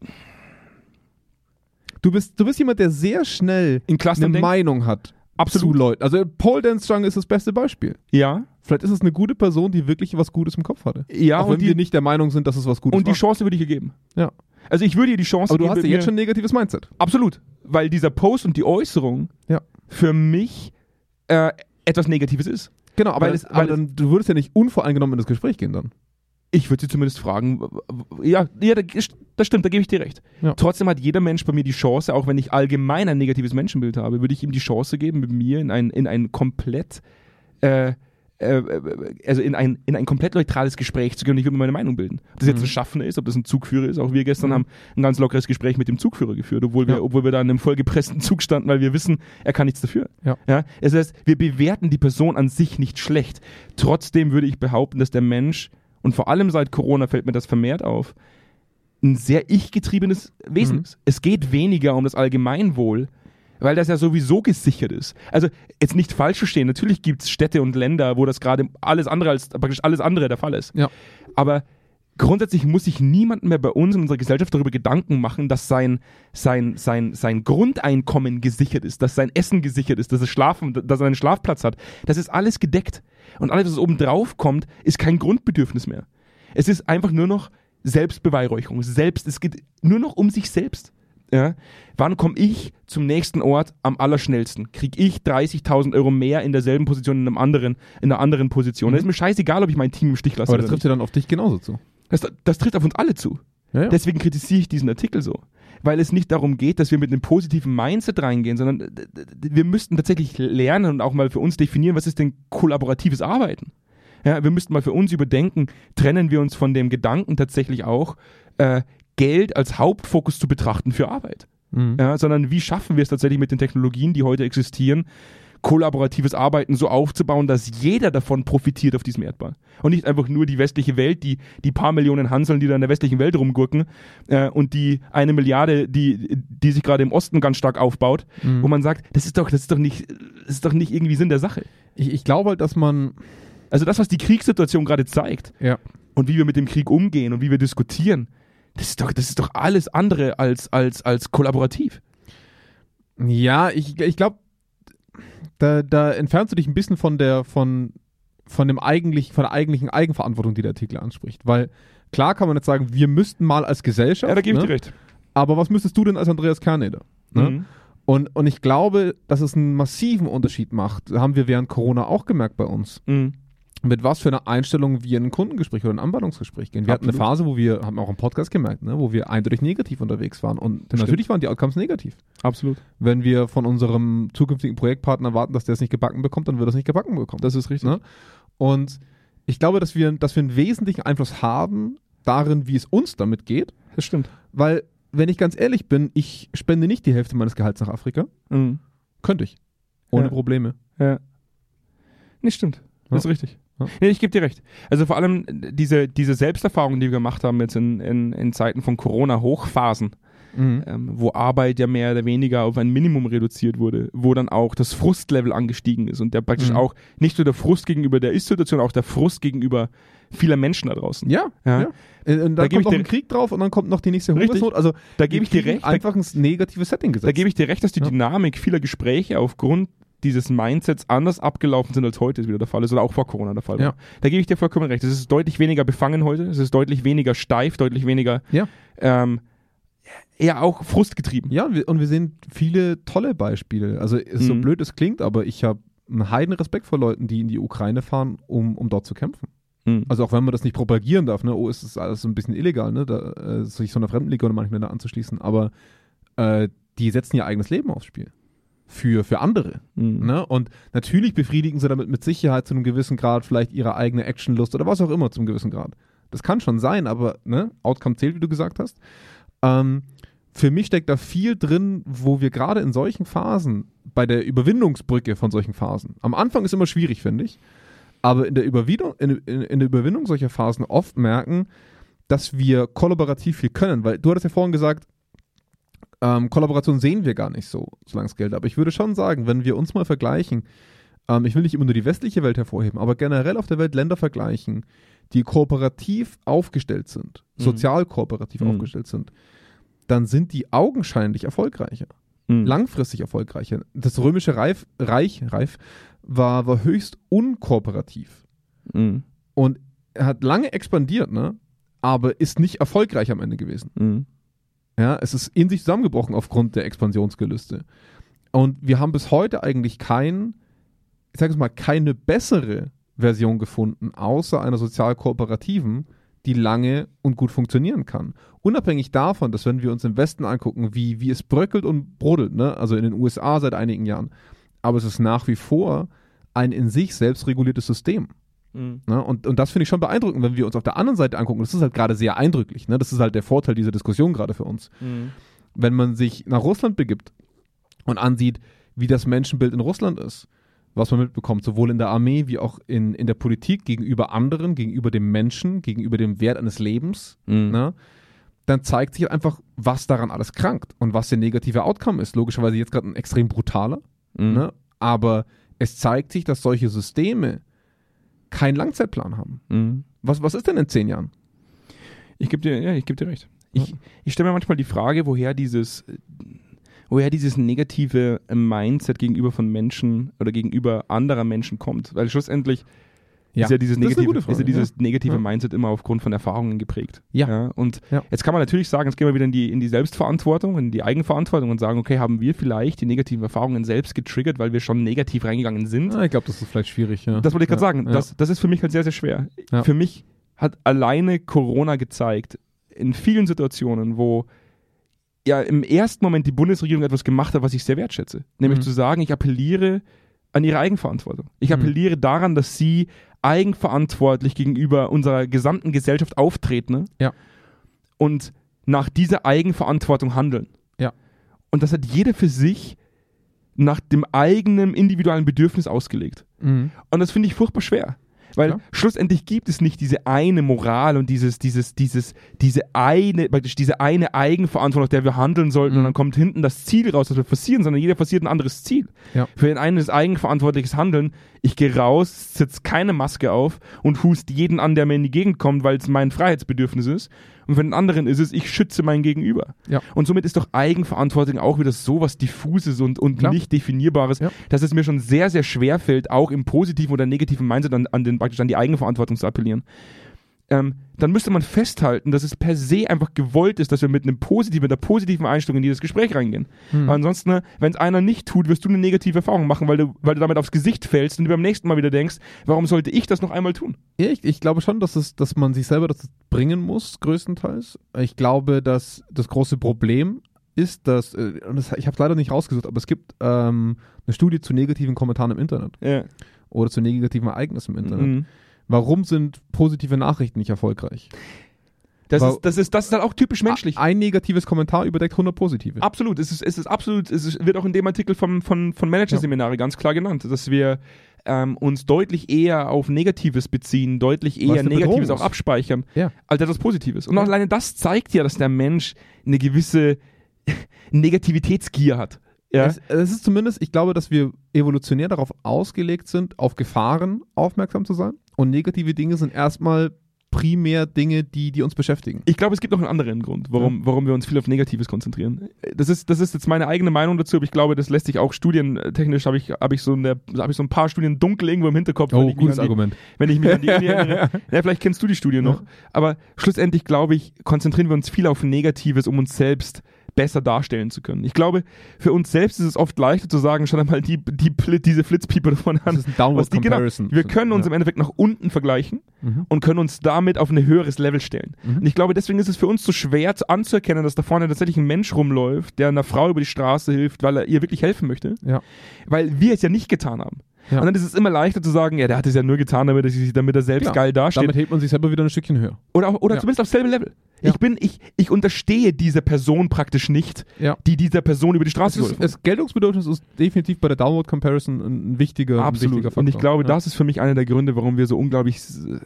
Du bist, du bist jemand, der sehr schnell in eine denkt? Meinung hat zu Absolut. Leuten. Also Paul Dance Strang ist das beste Beispiel. Ja. Vielleicht ist es eine gute Person, die wirklich was Gutes im Kopf hatte. Ja, auch wenn und die, wir nicht der Meinung sind, dass es was Gutes und die war. Chance würde ich ihr geben. Ja. Also ich würde ihr die Chance Aber du geben. hast ja jetzt schon ein negatives Mindset. Absolut. Weil dieser Post und die Äußerung Ja. für mich äh, etwas Negatives ist. Genau, aber, Weil es, es- aber weil dann, du würdest ja nicht unvoreingenommen in das Gespräch gehen dann. Ich würde sie zumindest fragen, ja, ja, das stimmt, da gebe ich dir recht. Ja. Trotzdem hat jeder Mensch bei mir die Chance, auch wenn ich allgemein ein negatives Menschenbild habe, würde ich ihm die Chance geben, mit mir in ein, in ein komplett, äh, äh, also in ein, in ein komplett neutrales Gespräch zu gehen und ich würde meine Meinung bilden. Ob das jetzt Mhm. ein Schaffner ist, ob das ein Zugführer ist, auch wir gestern Mhm. haben ein ganz lockeres Gespräch mit dem Zugführer geführt, obwohl wir, Ja. obwohl wir da in einem vollgepressten Zug standen, weil wir wissen, er kann nichts dafür. Ja. Ja? Das heißt, wir bewerten die Person an sich nicht schlecht. Trotzdem würde ich behaupten, dass der Mensch, und vor allem seit Corona fällt mir das vermehrt auf, ein sehr ich-getriebenes Wesen Mhm. ist. Es geht weniger um das Allgemeinwohl, weil das ja sowieso gesichert ist. Also jetzt nicht falsch verstehen, natürlich gibt es Städte und Länder, wo das gerade alles andere als praktisch alles andere der Fall ist. Ja. Aber grundsätzlich muss sich niemand mehr bei uns in unserer Gesellschaft darüber Gedanken machen, dass sein, sein, sein, sein Grundeinkommen gesichert ist, dass sein Essen gesichert ist, dass er schlafen, dass er einen Schlafplatz hat. Das ist alles gedeckt. Und alles, was oben drauf kommt, ist kein Grundbedürfnis mehr. Es ist einfach nur noch Selbstbeweihräucherung. Selbst, es geht nur noch um sich selbst. Ja? Wann komme ich zum nächsten Ort am allerschnellsten? Kriege ich 30.000 Euro mehr in derselben Position in, einem anderen, in einer anderen Position? Mhm. Das ist mir scheißegal, ob ich mein Team im Stich lasse Aber das trifft ja dann auf dich genauso zu. Das, das trifft auf uns alle zu. Ja, ja. Deswegen kritisiere ich diesen Artikel so. Weil es nicht darum geht, dass wir mit einem positiven Mindset reingehen, sondern wir müssten tatsächlich lernen und auch mal für uns definieren, was ist denn kollaboratives Arbeiten? Ja, wir müssten mal für uns überdenken, trennen wir uns von dem Gedanken tatsächlich auch, äh, Geld als Hauptfokus zu betrachten für Arbeit. Mhm. Ja, sondern wie schaffen wir es tatsächlich mit den Technologien, die heute existieren, kollaboratives Arbeiten so aufzubauen, dass jeder davon profitiert auf diesem Erdball. Und nicht einfach nur die westliche Welt, die, die paar Millionen Hanseln, die da in der westlichen Welt rumgurken äh, und die eine Milliarde, die, die sich gerade im Osten ganz stark aufbaut, Mhm. wo man sagt, das ist doch, das ist doch nicht, das ist doch nicht irgendwie Sinn der Sache. Ich, ich glaube halt, dass man. Also das, was die Kriegssituation gerade zeigt Ja. und wie wir mit dem Krieg umgehen und wie wir diskutieren, das ist doch, das ist doch alles andere als, als, als kollaborativ. Ja, ich, ich glaube, da, da entfernst du dich ein bisschen von der, von, von dem eigentlich, von der eigentlichen Eigenverantwortung, die der Artikel anspricht. Weil klar kann man jetzt sagen, wir müssten mal als Gesellschaft. Ja, da gebe ich ne? dir recht. Aber was müsstest du denn als Andreas Kerneder? Ne? Mhm. Und, und ich glaube, dass es einen massiven Unterschied macht. Haben wir während Corona auch gemerkt bei uns. Mhm. Mit was für einer Einstellung wir in ein Kundengespräch oder ein Anbahnungsgespräch gehen. Wir hatten eine Absolut. Phase, wo wir, haben auch im Podcast gemerkt, ne, wo wir eindeutig negativ unterwegs waren. Und Das natürlich waren die Outcomes negativ. Absolut. Wenn wir von unserem zukünftigen Projektpartner erwarten, dass der es nicht gebacken bekommt, dann wird er es nicht gebacken bekommen. Das ist richtig. Ne? Und ich glaube, dass wir, dass wir einen wesentlichen Einfluss haben darin, wie es uns damit geht. Das stimmt. Weil, wenn ich ganz ehrlich bin, ich spende nicht die Hälfte meines Gehalts nach Afrika. Mhm. Könnte ich. Ohne Ja. Probleme. Ja. Nee, stimmt. Das ist richtig. Ja. Nee, ich gebe dir recht. Also vor allem diese, diese Selbsterfahrung, die wir gemacht haben jetzt in, in, in Zeiten von Corona-Hochphasen, Mhm. ähm, wo Arbeit ja mehr oder weniger auf ein Minimum reduziert wurde, wo dann auch das Frustlevel angestiegen ist und der praktisch Mhm. auch nicht nur der Frust gegenüber der Ist-Situation, auch der Frust gegenüber vieler Menschen da draußen. Ja, Ja. ja. Äh, Und Da dann gebe ich kommt noch ein Krieg drauf und dann kommt noch die nächste. Hungersnot. Also Da gebe ich dir recht. Da, Einfach ein negatives Setting gesetzt. da gebe ich dir recht, dass die. Dynamik vieler Gespräche aufgrund dieses Mindsets anders abgelaufen sind, als heute es wieder der Fall ist oder auch vor Corona der Fall war. Ja. Da gebe ich dir vollkommen recht. Es ist deutlich weniger befangen heute, es ist deutlich weniger steif, deutlich weniger Ja. ähm, eher auch frustgetrieben. Ja, und wir, sehen viele tolle Beispiele. Also ist so Mhm. blöd es klingt, aber ich habe einen heiden Respekt vor Leuten, die in die Ukraine fahren, um, um dort zu kämpfen. Mhm. Also auch wenn man das nicht propagieren darf, ne, oh, ist das alles so ein bisschen illegal, ne, da, äh, sich so einer Fremdenliga oder manchen Länder anzuschließen, aber äh, die setzen ihr eigenes Leben aufs Spiel. Für, für andere. Mhm. Ne? Und natürlich befriedigen sie damit mit Sicherheit zu einem gewissen Grad vielleicht ihre eigene Actionlust oder was auch immer zum gewissen Grad. Das kann schon sein, aber ne, Outcome zählt, wie du gesagt hast. Ähm, für mich steckt da viel drin, wo wir gerade in solchen Phasen, bei der Überwindungsbrücke von solchen Phasen, am Anfang ist immer schwierig, finde ich, aber in der, Überwindung, in, in, in der Überwindung solcher Phasen oft merken, dass wir kollaborativ viel können, weil du hattest ja vorhin gesagt, ähm, Kollaboration sehen wir gar nicht so, solange es gilt. Aber ich würde schon sagen, wenn wir uns mal vergleichen, ähm, ich will nicht immer nur die westliche Welt hervorheben, aber generell auf der Welt Länder vergleichen, die kooperativ aufgestellt sind, Mhm. sozial kooperativ Mhm. aufgestellt sind, dann sind die augenscheinlich erfolgreicher, Mhm. langfristig erfolgreicher. Das römische Reif, Reich Reif, war, war höchst unkooperativ Mhm. und hat lange expandiert, ne? aber ist nicht erfolgreich am Ende gewesen. Ja, es ist in sich zusammengebrochen aufgrund der Expansionsgelüste. Und wir haben bis heute eigentlich kein, ich sage es mal, keine bessere Version gefunden, außer einer sozial kooperativen, die lange und gut funktionieren kann. Unabhängig davon, dass wenn wir uns im Westen angucken, wie, wie es bröckelt und brodelt, ne? also in den USA seit einigen Jahren, aber es ist nach wie vor ein in sich selbstreguliertes System. Mhm. Ne? Und, und das finde ich schon beeindruckend, wenn wir uns auf der anderen Seite angucken. Das ist halt gerade sehr eindrücklich. Ne? Das ist halt der Vorteil dieser Diskussion gerade für uns. Mhm. Wenn man sich nach Russland begibt und ansieht, wie das Menschenbild in Russland ist, was man mitbekommt, sowohl in der Armee wie auch in, in der Politik gegenüber anderen, gegenüber dem Menschen, gegenüber dem Wert eines Lebens, Mhm. ne? dann zeigt sich halt einfach, was daran alles krankt und was der negative Outcome ist. Logischerweise jetzt gerade ein extrem brutaler, Mhm. ne? aber es zeigt sich, dass solche Systeme keinen Langzeitplan haben. Mhm. Was, was ist denn in zehn Jahren? Ich gebe dir, ja, ich gebe dir recht. Ich, Ja. ich stelle mir manchmal die Frage, woher dieses, woher dieses negative Mindset gegenüber von Menschen oder gegenüber anderer Menschen kommt. Weil schlussendlich Ja, ist ja dieses ist negative, gute ist ja dieses negative Ja. Mindset immer aufgrund von Erfahrungen geprägt. Ja. Und Ja. jetzt kann man natürlich sagen, jetzt gehen wir wieder in die, in die Selbstverantwortung, in die Eigenverantwortung und sagen, okay, haben wir vielleicht die negativen Erfahrungen selbst getriggert, weil wir schon negativ reingegangen sind? Ich glaube, das ist vielleicht schwierig, ja. Das wollte ich gerade sagen. Das, das ist für mich halt sehr, sehr schwer. Für mich hat alleine Corona gezeigt, in vielen Situationen, wo ja im ersten Moment die Bundesregierung etwas gemacht hat, was ich sehr wertschätze. Nämlich Mhm. zu sagen, ich appelliere an ihre Eigenverantwortung. Ich Mhm. appelliere daran, dass sie eigenverantwortlich gegenüber unserer gesamten Gesellschaft auftreten ne? Ja. und nach dieser Eigenverantwortung handeln. Ja. Und das hat jeder für sich nach dem eigenen individuellen Bedürfnis ausgelegt. Mhm. Und das finde ich furchtbar schwer. Weil Ja. schlussendlich gibt es nicht diese eine Moral und dieses, dieses, dieses, diese eine, praktisch diese eine Eigenverantwortung, nach der wir handeln sollten Mhm. und dann kommt hinten das Ziel raus, das wir passieren, sondern jeder passiert ein anderes Ziel. Ja. Für den einen ist eigenverantwortliches Handeln, ich gehe raus, setze keine Maske auf und hust jeden an, der mir in die Gegend kommt, weil es mein Freiheitsbedürfnis ist. Und für den anderen ist es, ich schütze mein Gegenüber. Ja. Und somit ist doch Eigenverantwortung auch wieder so was Diffuses und, und Klar. nicht definierbares, Ja. dass es mir schon sehr, sehr schwer fällt, auch im positiven oder negativen Mindset an, an, den, praktisch an die Eigenverantwortung zu appellieren. Ähm, dann müsste man festhalten, dass es per se einfach gewollt ist, dass wir mit einem positiven, mit einer positiven Einstellung in dieses Gespräch reingehen. Weil ansonsten, ne, wenn es einer nicht tut, wirst du eine negative Erfahrung machen, weil du, weil du damit aufs Gesicht fällst und du beim nächsten Mal wieder denkst, warum sollte ich das noch einmal tun? Ja, ich, ich glaube schon, dass, es, dass man sich selber das bringen muss, größtenteils. Ich glaube, dass das große Problem ist, dass, äh, und das, ich habe es leider nicht rausgesucht, aber es gibt ähm, eine Studie zu negativen Kommentaren im Internet Ja. oder zu negativen Ereignissen im Internet. Mhm. Warum sind positive Nachrichten nicht erfolgreich? Das, Wa- ist, das, ist, das ist halt auch typisch menschlich. Ein negatives Kommentar überdeckt 100 positive. Absolut, es ist, es ist absolut, es ist, wird auch in dem Artikel vom, von, von Managerseminare ganz klar genannt, dass wir ähm, uns deutlich eher auf Negatives beziehen, deutlich eher Negatives auch abspeichern, Ja. als etwas Positives. Und Ja. alleine das zeigt ja, dass der Mensch eine gewisse Negativitätsgier hat. Ja? Es, es ist zumindest, ich glaube, dass wir evolutionär darauf ausgelegt sind, auf Gefahren aufmerksam zu sein. Und negative Dinge sind erstmal primär Dinge, die, die uns beschäftigen. Ich glaube, es gibt noch einen anderen Grund, warum, warum wir uns viel auf Negatives konzentrieren. Das ist, das ist jetzt meine eigene Meinung dazu, aber ich glaube, das lässt sich auch studientechnisch, habe ich, hab ich, so eine- hab ich so ein paar Studien dunkel irgendwo im Hinterkopf. an die, Argument. wenn ich mich an die Uni erinnere. Ja, vielleicht kennst du die Studie noch. Aber schlussendlich, glaube ich, konzentrieren wir uns viel auf Negatives, um uns selbst besser darstellen zu können. Ich glaube, für uns selbst ist es oft leichter zu sagen, schau mal die, die, diese Flitzpieper davon Das an. ist ein Downward die, genau, Comparison. wir können uns ja. im Endeffekt nach unten vergleichen Mhm. und können uns damit auf ein höheres Level stellen. Mhm. Und ich glaube, deswegen ist es für uns so schwer zu anzuerkennen, dass da vorne tatsächlich ein Mensch rumläuft, der einer Frau über die Straße hilft, weil er ihr wirklich helfen möchte, Ja. weil wir es ja nicht getan haben. Ja. Und dann ist es immer leichter zu sagen, ja, der hat es ja nur getan, damit er, sich, damit er selbst Klar. geil dasteht. Damit hebt man sich selber wieder ein Stückchen höher. Oder, auch, oder Ja. zumindest auf selbe Level. Ja. Ich bin, ich, ich unterstehe dieser Person praktisch nicht, Ja. die dieser Person über die Es Straße ist, geholfen das Geltungsbedürfnis ist definitiv bei der Downward Comparison ein, ein wichtiger, ein Absolut. wichtiger Faktor. Und ich glaube, ja. das ist für mich einer der Gründe, warum wir so unglaublich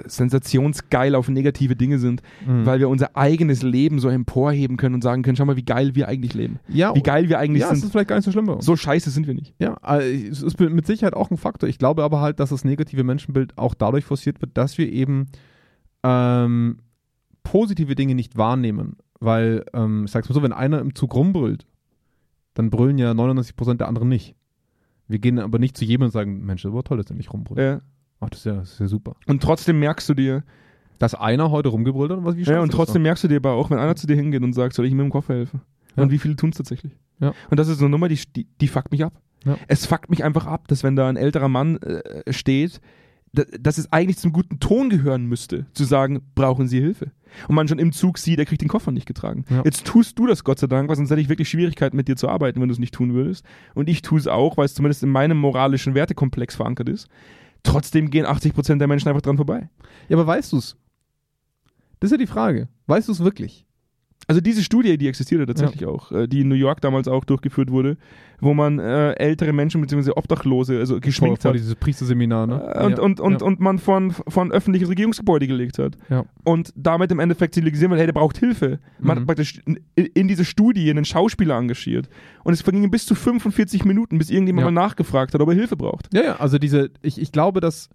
sensationsgeil auf negative Dinge sind, Mhm. weil wir unser eigenes Leben so emporheben können und sagen können, schau mal, wie geil wir eigentlich leben. ja, Wie geil wir eigentlich ja, es sind. ist vielleicht gar nicht so schlimm. So scheiße sind wir nicht. Ja, äh, es ist mit Sicherheit auch ein Faktor. Ich glaube aber halt, dass das negative Menschenbild auch dadurch forciert wird, dass wir eben ähm, positive Dinge nicht wahrnehmen. Weil, ähm, ich sag's mal so, wenn einer im Zug rumbrüllt, dann brüllen ja 99% der anderen nicht. Wir gehen aber nicht zu jedem und sagen, Mensch, das war toll, dass der nicht rumbrüllt. Ja. Ach, das ist, ja, das ist ja super. Und trotzdem merkst du dir, Dass einer heute rumgebrüllt hat, was wie ja, und trotzdem merkst du dir aber auch, wenn einer zu dir hingeht und sagt, soll ich ihm mit dem Koffer helfen? Ja. Und wie viele tun es tatsächlich? Ja. Und das ist so eine Nummer, die, die, die fuckt mich ab. Ja. Es fuckt mich einfach ab, dass wenn da ein älterer Mann äh, steht, dass es eigentlich zum guten Ton gehören müsste, zu sagen, brauchen Sie Hilfe. Und man schon im Zug sieht, er kriegt den Koffer nicht getragen. Ja. Jetzt tust du das Gott sei Dank, weil sonst hätte ich wirklich Schwierigkeiten mit dir zu arbeiten, wenn du es nicht tun würdest. Und ich tue es auch, weil es zumindest in meinem moralischen Wertekomplex verankert ist. Trotzdem gehen 80% der Menschen einfach dran vorbei. Ja, aber weißt du's? Das ist ja die Frage. Weißt du es wirklich? Also diese Studie, die existierte tatsächlich auch, äh, die in New York damals auch durchgeführt wurde, wo man äh, ältere Menschen bzw. Obdachlose also geschminkt vor, hat. dieses Priesterseminar, ne? Äh, Und, ja, und, und, ja. und man von, von öffentliches Regierungsgebäude gelegt hat. Ja. Und damit im Endeffekt signalisieren will, hey, der braucht Hilfe. Man Mhm. hat praktisch in, in diese Studie einen Schauspieler engagiert. Und es vergingen bis zu 45 Minuten, bis irgendjemand Ja. mal nachgefragt hat, ob er Hilfe braucht. Ja, ja, also diese, ich, ich glaube, dass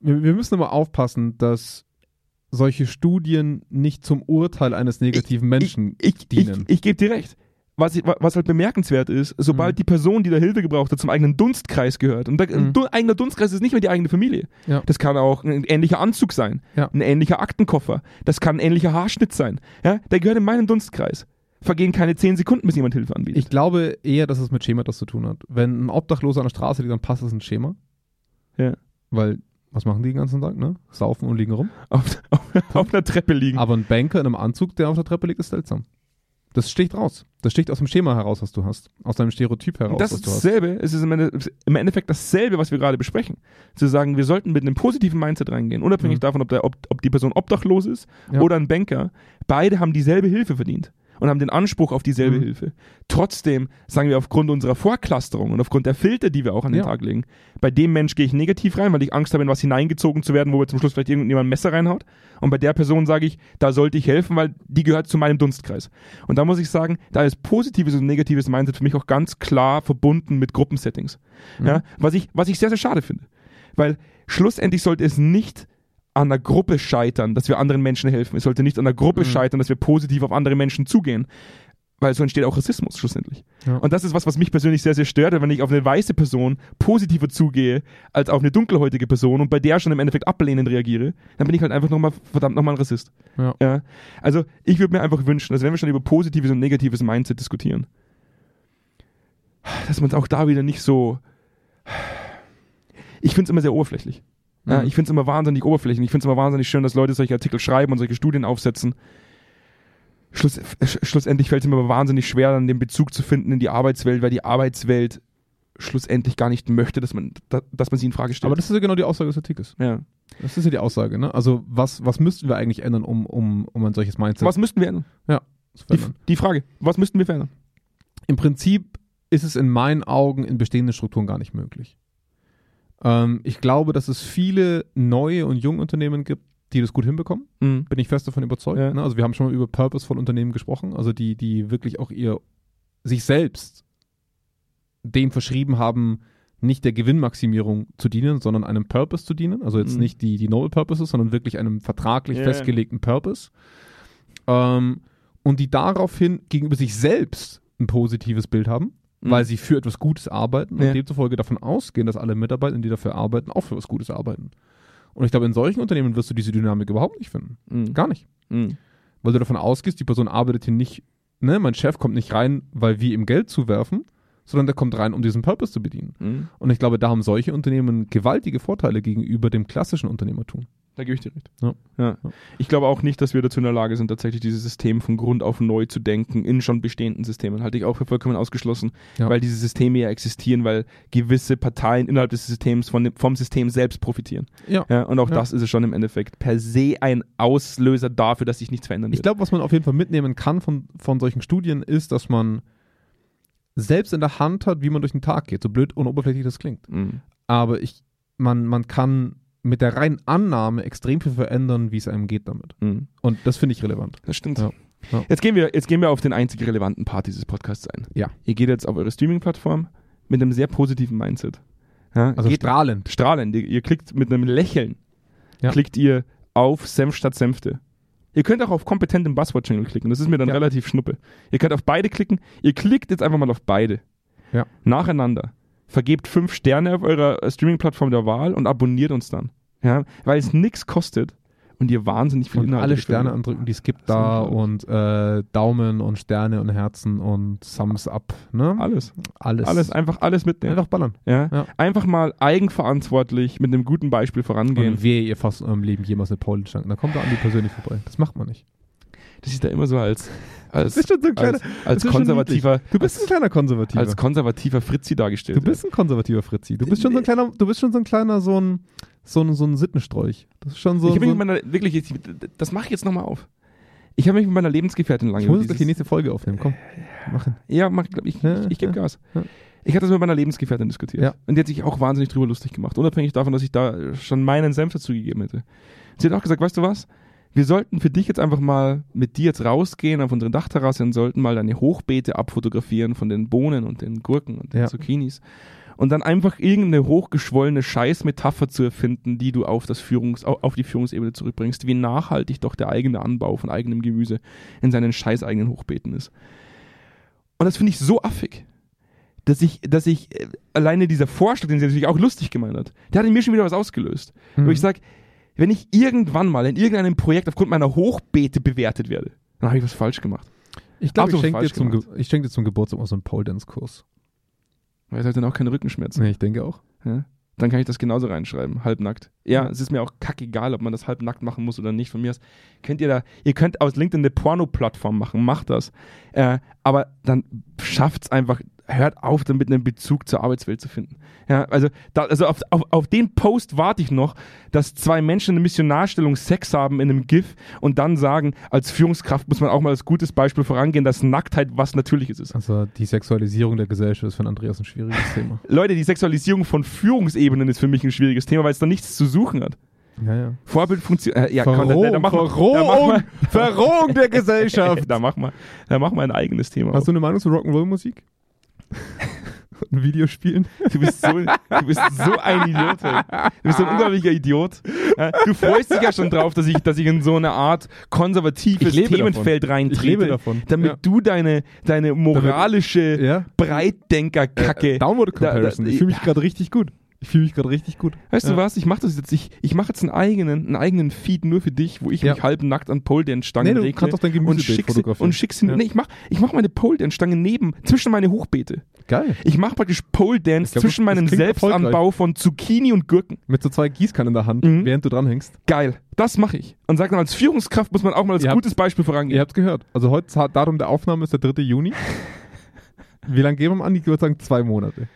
wir, wir müssen immer aufpassen, dass solche Studien nicht zum Urteil eines negativen Menschen ich, ich, dienen. ich, ich gebe dir recht. was, was halt bemerkenswert ist, sobald Mhm. die Person, die da Hilfe gebraucht hat, zum eigenen Dunstkreis gehört. Und der, ein Mhm. du, eigener Dunstkreis ist nicht mehr die eigene Familie. Ja. Das kann auch ein ähnlicher Anzug sein, Ja. ein ähnlicher Aktenkoffer, das kann ein ähnlicher Haarschnitt sein. Ja? Der gehört in meinen Dunstkreis. Vergehen keine zehn Sekunden, bis jemand Hilfe anbietet. Ich glaube eher, dass es mit Schema das zu tun hat. Wenn ein Obdachloser an der Straße liegt, dann passt das ein Schema. Ja. Weil, was machen die den ganzen Tag, ne? Saufen und liegen rum. auf, auf, auf einer Treppe liegen. Aber ein Banker in einem Anzug, der auf der Treppe liegt, ist seltsam. Das sticht raus. Das sticht aus dem Schema heraus, was du hast. Aus deinem Stereotyp heraus, Und das was ist du hast. dasselbe, es ist im Endeffekt dasselbe, was wir gerade besprechen. Zu sagen, wir sollten mit einem positiven Mindset reingehen, unabhängig Mhm. davon, ob, der, ob, ob die Person obdachlos ist Ja. oder ein Banker. Beide haben dieselbe Hilfe verdient und haben den Anspruch auf dieselbe Mhm. Hilfe. Trotzdem sagen wir aufgrund unserer Vorclusterung und aufgrund der Filter, die wir auch an den Ja. Tag legen, bei dem Mensch gehe ich negativ rein, weil ich Angst habe, in was hineingezogen zu werden, wo zum Schluss vielleicht irgendjemand ein Messer reinhaut. Und bei der Person sage ich, da sollte ich helfen, weil die gehört zu meinem Dunstkreis. Und da muss ich sagen, da ist positives und negatives Mindset für mich auch ganz klar verbunden mit Gruppensettings. Mhm. Ja, was, ich, was ich sehr, sehr schade finde. Weil schlussendlich sollte es nicht an der Gruppe scheitern, dass wir anderen Menschen helfen. Es sollte nicht an der Gruppe Mhm. scheitern, dass wir positiv auf andere Menschen zugehen. Weil so entsteht auch Rassismus schlussendlich. Ja. Und das ist was, was mich persönlich sehr, sehr stört, wenn ich auf eine weiße Person positiver zugehe als auf eine dunkelhäutige Person und bei der schon im Endeffekt ablehnend reagiere, dann bin ich halt einfach nochmal, verdammt nochmal ein Rassist. Ja. Also ich würde mir einfach wünschen, dass wenn wir schon über positives und negatives Mindset diskutieren, dass man es auch da wieder nicht so. Ich finde es immer sehr oberflächlich. Ja, Mhm. ich finde es immer wahnsinnig oberflächlich. Ich finde es immer wahnsinnig schön, dass Leute solche Artikel schreiben und solche Studien aufsetzen. Schluss, sch- schlussendlich fällt es mir aber wahnsinnig schwer, dann den Bezug zu finden in die Arbeitswelt, weil die Arbeitswelt schlussendlich gar nicht möchte, dass man, da, dass man sie in Frage stellt. Aber das ist ja genau die Aussage des Artikels. ja. Das ist ja die Aussage, ne? Also, was, was müssten wir eigentlich ändern, um, um, um ein solches Mindset Was müssten wir ändern? zu Die, die Frage, was müssten wir verändern? Im Prinzip ist es in meinen Augen in bestehenden Strukturen gar nicht möglich. Ähm, ich glaube, dass es viele neue und junge Unternehmen gibt, die das gut hinbekommen. Mhm. Bin ich fest davon überzeugt. Ja. Ne? Also wir haben schon mal über purposeful Unternehmen gesprochen, also die, die wirklich auch ihr sich selbst dem verschrieben haben, nicht der Gewinnmaximierung zu dienen, sondern einem Purpose zu dienen. Also jetzt Mhm. nicht die, die Noble Purposes, sondern wirklich einem vertraglich Ja. festgelegten Purpose. Ähm, und die daraufhin gegenüber sich selbst ein positives Bild haben, Mhm. weil sie für etwas Gutes arbeiten Ja. und demzufolge davon ausgehen, dass alle Mitarbeiter, die dafür arbeiten, auch für etwas Gutes arbeiten. Und ich glaube, in solchen Unternehmen wirst du diese Dynamik überhaupt nicht finden. Mhm. Gar nicht. Mhm. Weil du davon ausgehst, die Person arbeitet hier nicht, ne, mein Chef kommt nicht rein, weil wir ihm Geld zuwerfen, sondern der kommt rein, um diesen Purpose zu bedienen. Mhm. Und ich glaube, da haben solche Unternehmen gewaltige Vorteile gegenüber dem klassischen Unternehmertum. Da gebe ich dir recht. Ja. Ja. Ich glaube auch nicht, dass wir dazu in der Lage sind, tatsächlich dieses System von Grund auf neu zu denken in schon bestehenden Systemen. Halte ich auch für vollkommen ausgeschlossen, Ja. weil diese Systeme ja existieren, weil gewisse Parteien innerhalb des Systems von vom System selbst profitieren. Ja. Und auch das ist es schon im Endeffekt per se ein Auslöser dafür, dass sich nichts verändern Ich wird. glaube, was man auf jeden Fall mitnehmen kann von, von solchen Studien, ist, dass man selbst in der Hand hat, wie man durch den Tag geht. So blöd und oberflächlich das klingt. Mhm. Aber ich, man, man kann mit der reinen Annahme extrem viel verändern, wie es einem geht damit. Mhm. Und das finde ich relevant. Das stimmt. Ja. Ja. Jetzt, gehen wir, jetzt gehen wir auf den einzig relevanten Part dieses Podcasts ein. Ja. Ihr geht jetzt auf eure Streaming-Plattform mit einem sehr positiven Mindset. Ja, Also geht strahlend. strahlend. Ihr, ihr klickt mit einem Lächeln, klickt ihr auf Senf statt Senfte. Ihr könnt auch auf kompetent im Buzzword-Channel klicken. Das ist mir dann relativ schnuppe. Ihr könnt auf beide klicken. Ihr klickt jetzt einfach mal auf beide. Ja. Nacheinander. Vergebt fünf Sterne auf eurer äh, Streaming-Plattform der Wahl und abonniert uns dann. Ja, weil es nichts kostet und ihr wahnsinnig viel Und Inhalte alle Sterne andrücken, die es gibt da und äh, Daumen und Sterne und Herzen und Thumbs up. Ne? Alles. Alles. Alles, einfach alles mitnehmen. Einfach ballern. Ja? Ja. Einfach mal eigenverantwortlich mit einem guten Beispiel vorangehen. Und wehe, ihr fasst in eurem Leben jemals eine Paulenstange. Da kommt der Andi persönlich vorbei. Das macht man nicht. Das ist da immer so als, als, Du bist schon so ein kleiner, als, als konservativer, du bist ein kleiner Konservativer. als konservativer Fritzi dargestellt. du bist ein konservativer Fritzi. Du bist schon so ein kleiner, du bist schon so ein kleiner, so ein, so ein, so ein Sittenstrolch. Das ist schon so. ich habe mich so mit meiner, wirklich, jetzt- das mache ich jetzt nochmal auf. Ich habe mich mit meiner Lebensgefährtin lange ich muss gleich die nächste Folge aufnehmen. Komm, machen. Ja, mach, glaub ich, ich, ich gebe Gas. ja. Ich hatte das mit meiner Lebensgefährtin diskutiert. Ja. Und die hat sich auch wahnsinnig drüber lustig gemacht, unabhängig davon, dass ich da schon meinen Senf dazu gegeben hätte. Sie hat auch gesagt, weißt du was? Wir sollten für dich jetzt einfach mal mit dir jetzt rausgehen auf unsere Dachterrasse und sollten mal deine Hochbeete abfotografieren von den Bohnen und den Gurken und den Ja. Zucchinis. Und dann einfach irgendeine hochgeschwollene Scheißmetapher zu erfinden, die du auf, das Führungs, au- auf die Führungsebene zurückbringst, wie nachhaltig doch der eigene Anbau von eigenem Gemüse in seinen scheißeigenen Hochbeeten ist. Und das finde ich so affig, dass ich, dass ich äh, alleine dieser Vorschlag, den sie natürlich auch lustig gemeint hat, der hat in mir schon wieder was ausgelöst. Mhm. Wo ich sage, wenn ich irgendwann mal in irgendeinem Projekt aufgrund meiner Hochbeete bewertet werde, dann habe ich was falsch gemacht. Ich glaube, ich schenke dir, zum ich schenk dir zum Geburtstag mal so einen Pole Dance Kurs. Weil es hat dann auch keine Rückenschmerzen. Nee, ich denke auch. Ja? Dann kann ich das genauso reinschreiben, halbnackt. Ja, es ist mir auch kackegal, ob man das halbnackt machen muss oder nicht. Von mir aus könnt ihr da, ihr könnt aus LinkedIn eine Porno-Plattform machen, macht das. Äh, aber dann schafft's einfach, hört auf, damit einen Bezug zur Arbeitswelt zu finden. Ja, also, da, also auf, auf, auf den Post warte ich noch, dass zwei Menschen in einer Missionarstellung Sex haben in einem GIF und dann sagen, als Führungskraft muss man auch mal als gutes Beispiel vorangehen, dass Nacktheit was Natürliches ist. Also die Sexualisierung der Gesellschaft ist für Andreas ein schwieriges Thema. Leute, die Sexualisierung von Führungsebenen ist für mich ein schwieriges Thema, weil es da nichts zu suchen hat. Ja, ja. Vorbildfunktion. Äh, ja, Verrohung, komm, da, da, Verrohung, Verrohung der Gesellschaft. da mach mal, da mach mal ein eigenes Thema. Hast du eine Meinung zu Rock'n'Roll-Musik? Und Videospielen? Du bist so, du bist so ein Idiot. Ey. Du bist so ein unglaublicher Idiot. Du freust dich ja schon drauf, dass ich, dass ich in so eine Art konservatives Themenfeld davon. reintrete. Ich lebe davon. Damit Ja. du deine, deine moralische Ja. Breitdenker-Kacke. Äh, Downward Comparison. Da- da- ich fühle mich gerade richtig gut. Ich fühle mich gerade richtig gut. Weißt Ja. du was? Ich mache das jetzt. Ich, ich mache jetzt einen eigenen, einen eigenen Feed nur für dich, wo ich Ja. mich halbnackt an Pole Dance Stangen Nee, du kannst auch dein und Gemüsebeet schick sie, fotografieren. und schick sie. Ja. Nee, ich mach, ich mach meine Pole Dance Stangen neben, zwischen meine Hochbeete. Geil. Ich mache praktisch Pole Dance glaub, zwischen das- meinem Selbstanbau von Zucchini und Gurken. Mit so zwei Gießkannen in der Hand, Mhm. während du dranhängst. Geil. Das mache ich. Und sag dann, als Führungskraft muss man auch mal als Ihr habt- gutes Beispiel Ihr vorangehen. habt's gehört. Also heute Datum der Aufnahme ist der 3. Juni. Wie lange geben wir an? Ich würde sagen zwei Monate.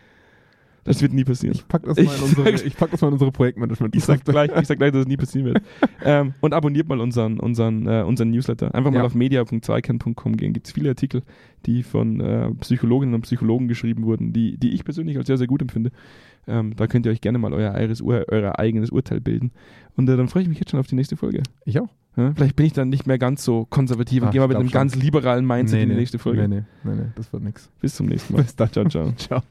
Das wird nie passieren. Ich pack das mal in unsere, ich pack das mal in unsere Projektmanagement. Ich sag gleich, ich sag gleich, dass es nie passieren wird. ähm, und abonniert mal unseren, unseren, äh, unseren Newsletter. Einfach mal Ja. auf media.zweikern.com gehen. Gibt es viele Artikel, die von äh, Psychologinnen und Psychologen geschrieben wurden, die, die ich persönlich als sehr, sehr gut empfinde. Ähm, da könnt ihr euch gerne mal euer, eures, Ur- euer eigenes Urteil bilden. Und äh, dann freue ich mich jetzt schon auf die nächste Folge. Ich auch. Ja? Vielleicht bin ich dann nicht mehr ganz so konservativ und Ach, gehe mal mit einem schon. ganz liberalen Mindset in die nächste Folge. Nee, nee, nee, nee, das wird nix. Bis zum nächsten Mal. Bis dann. Ciao, ciao. Ciao.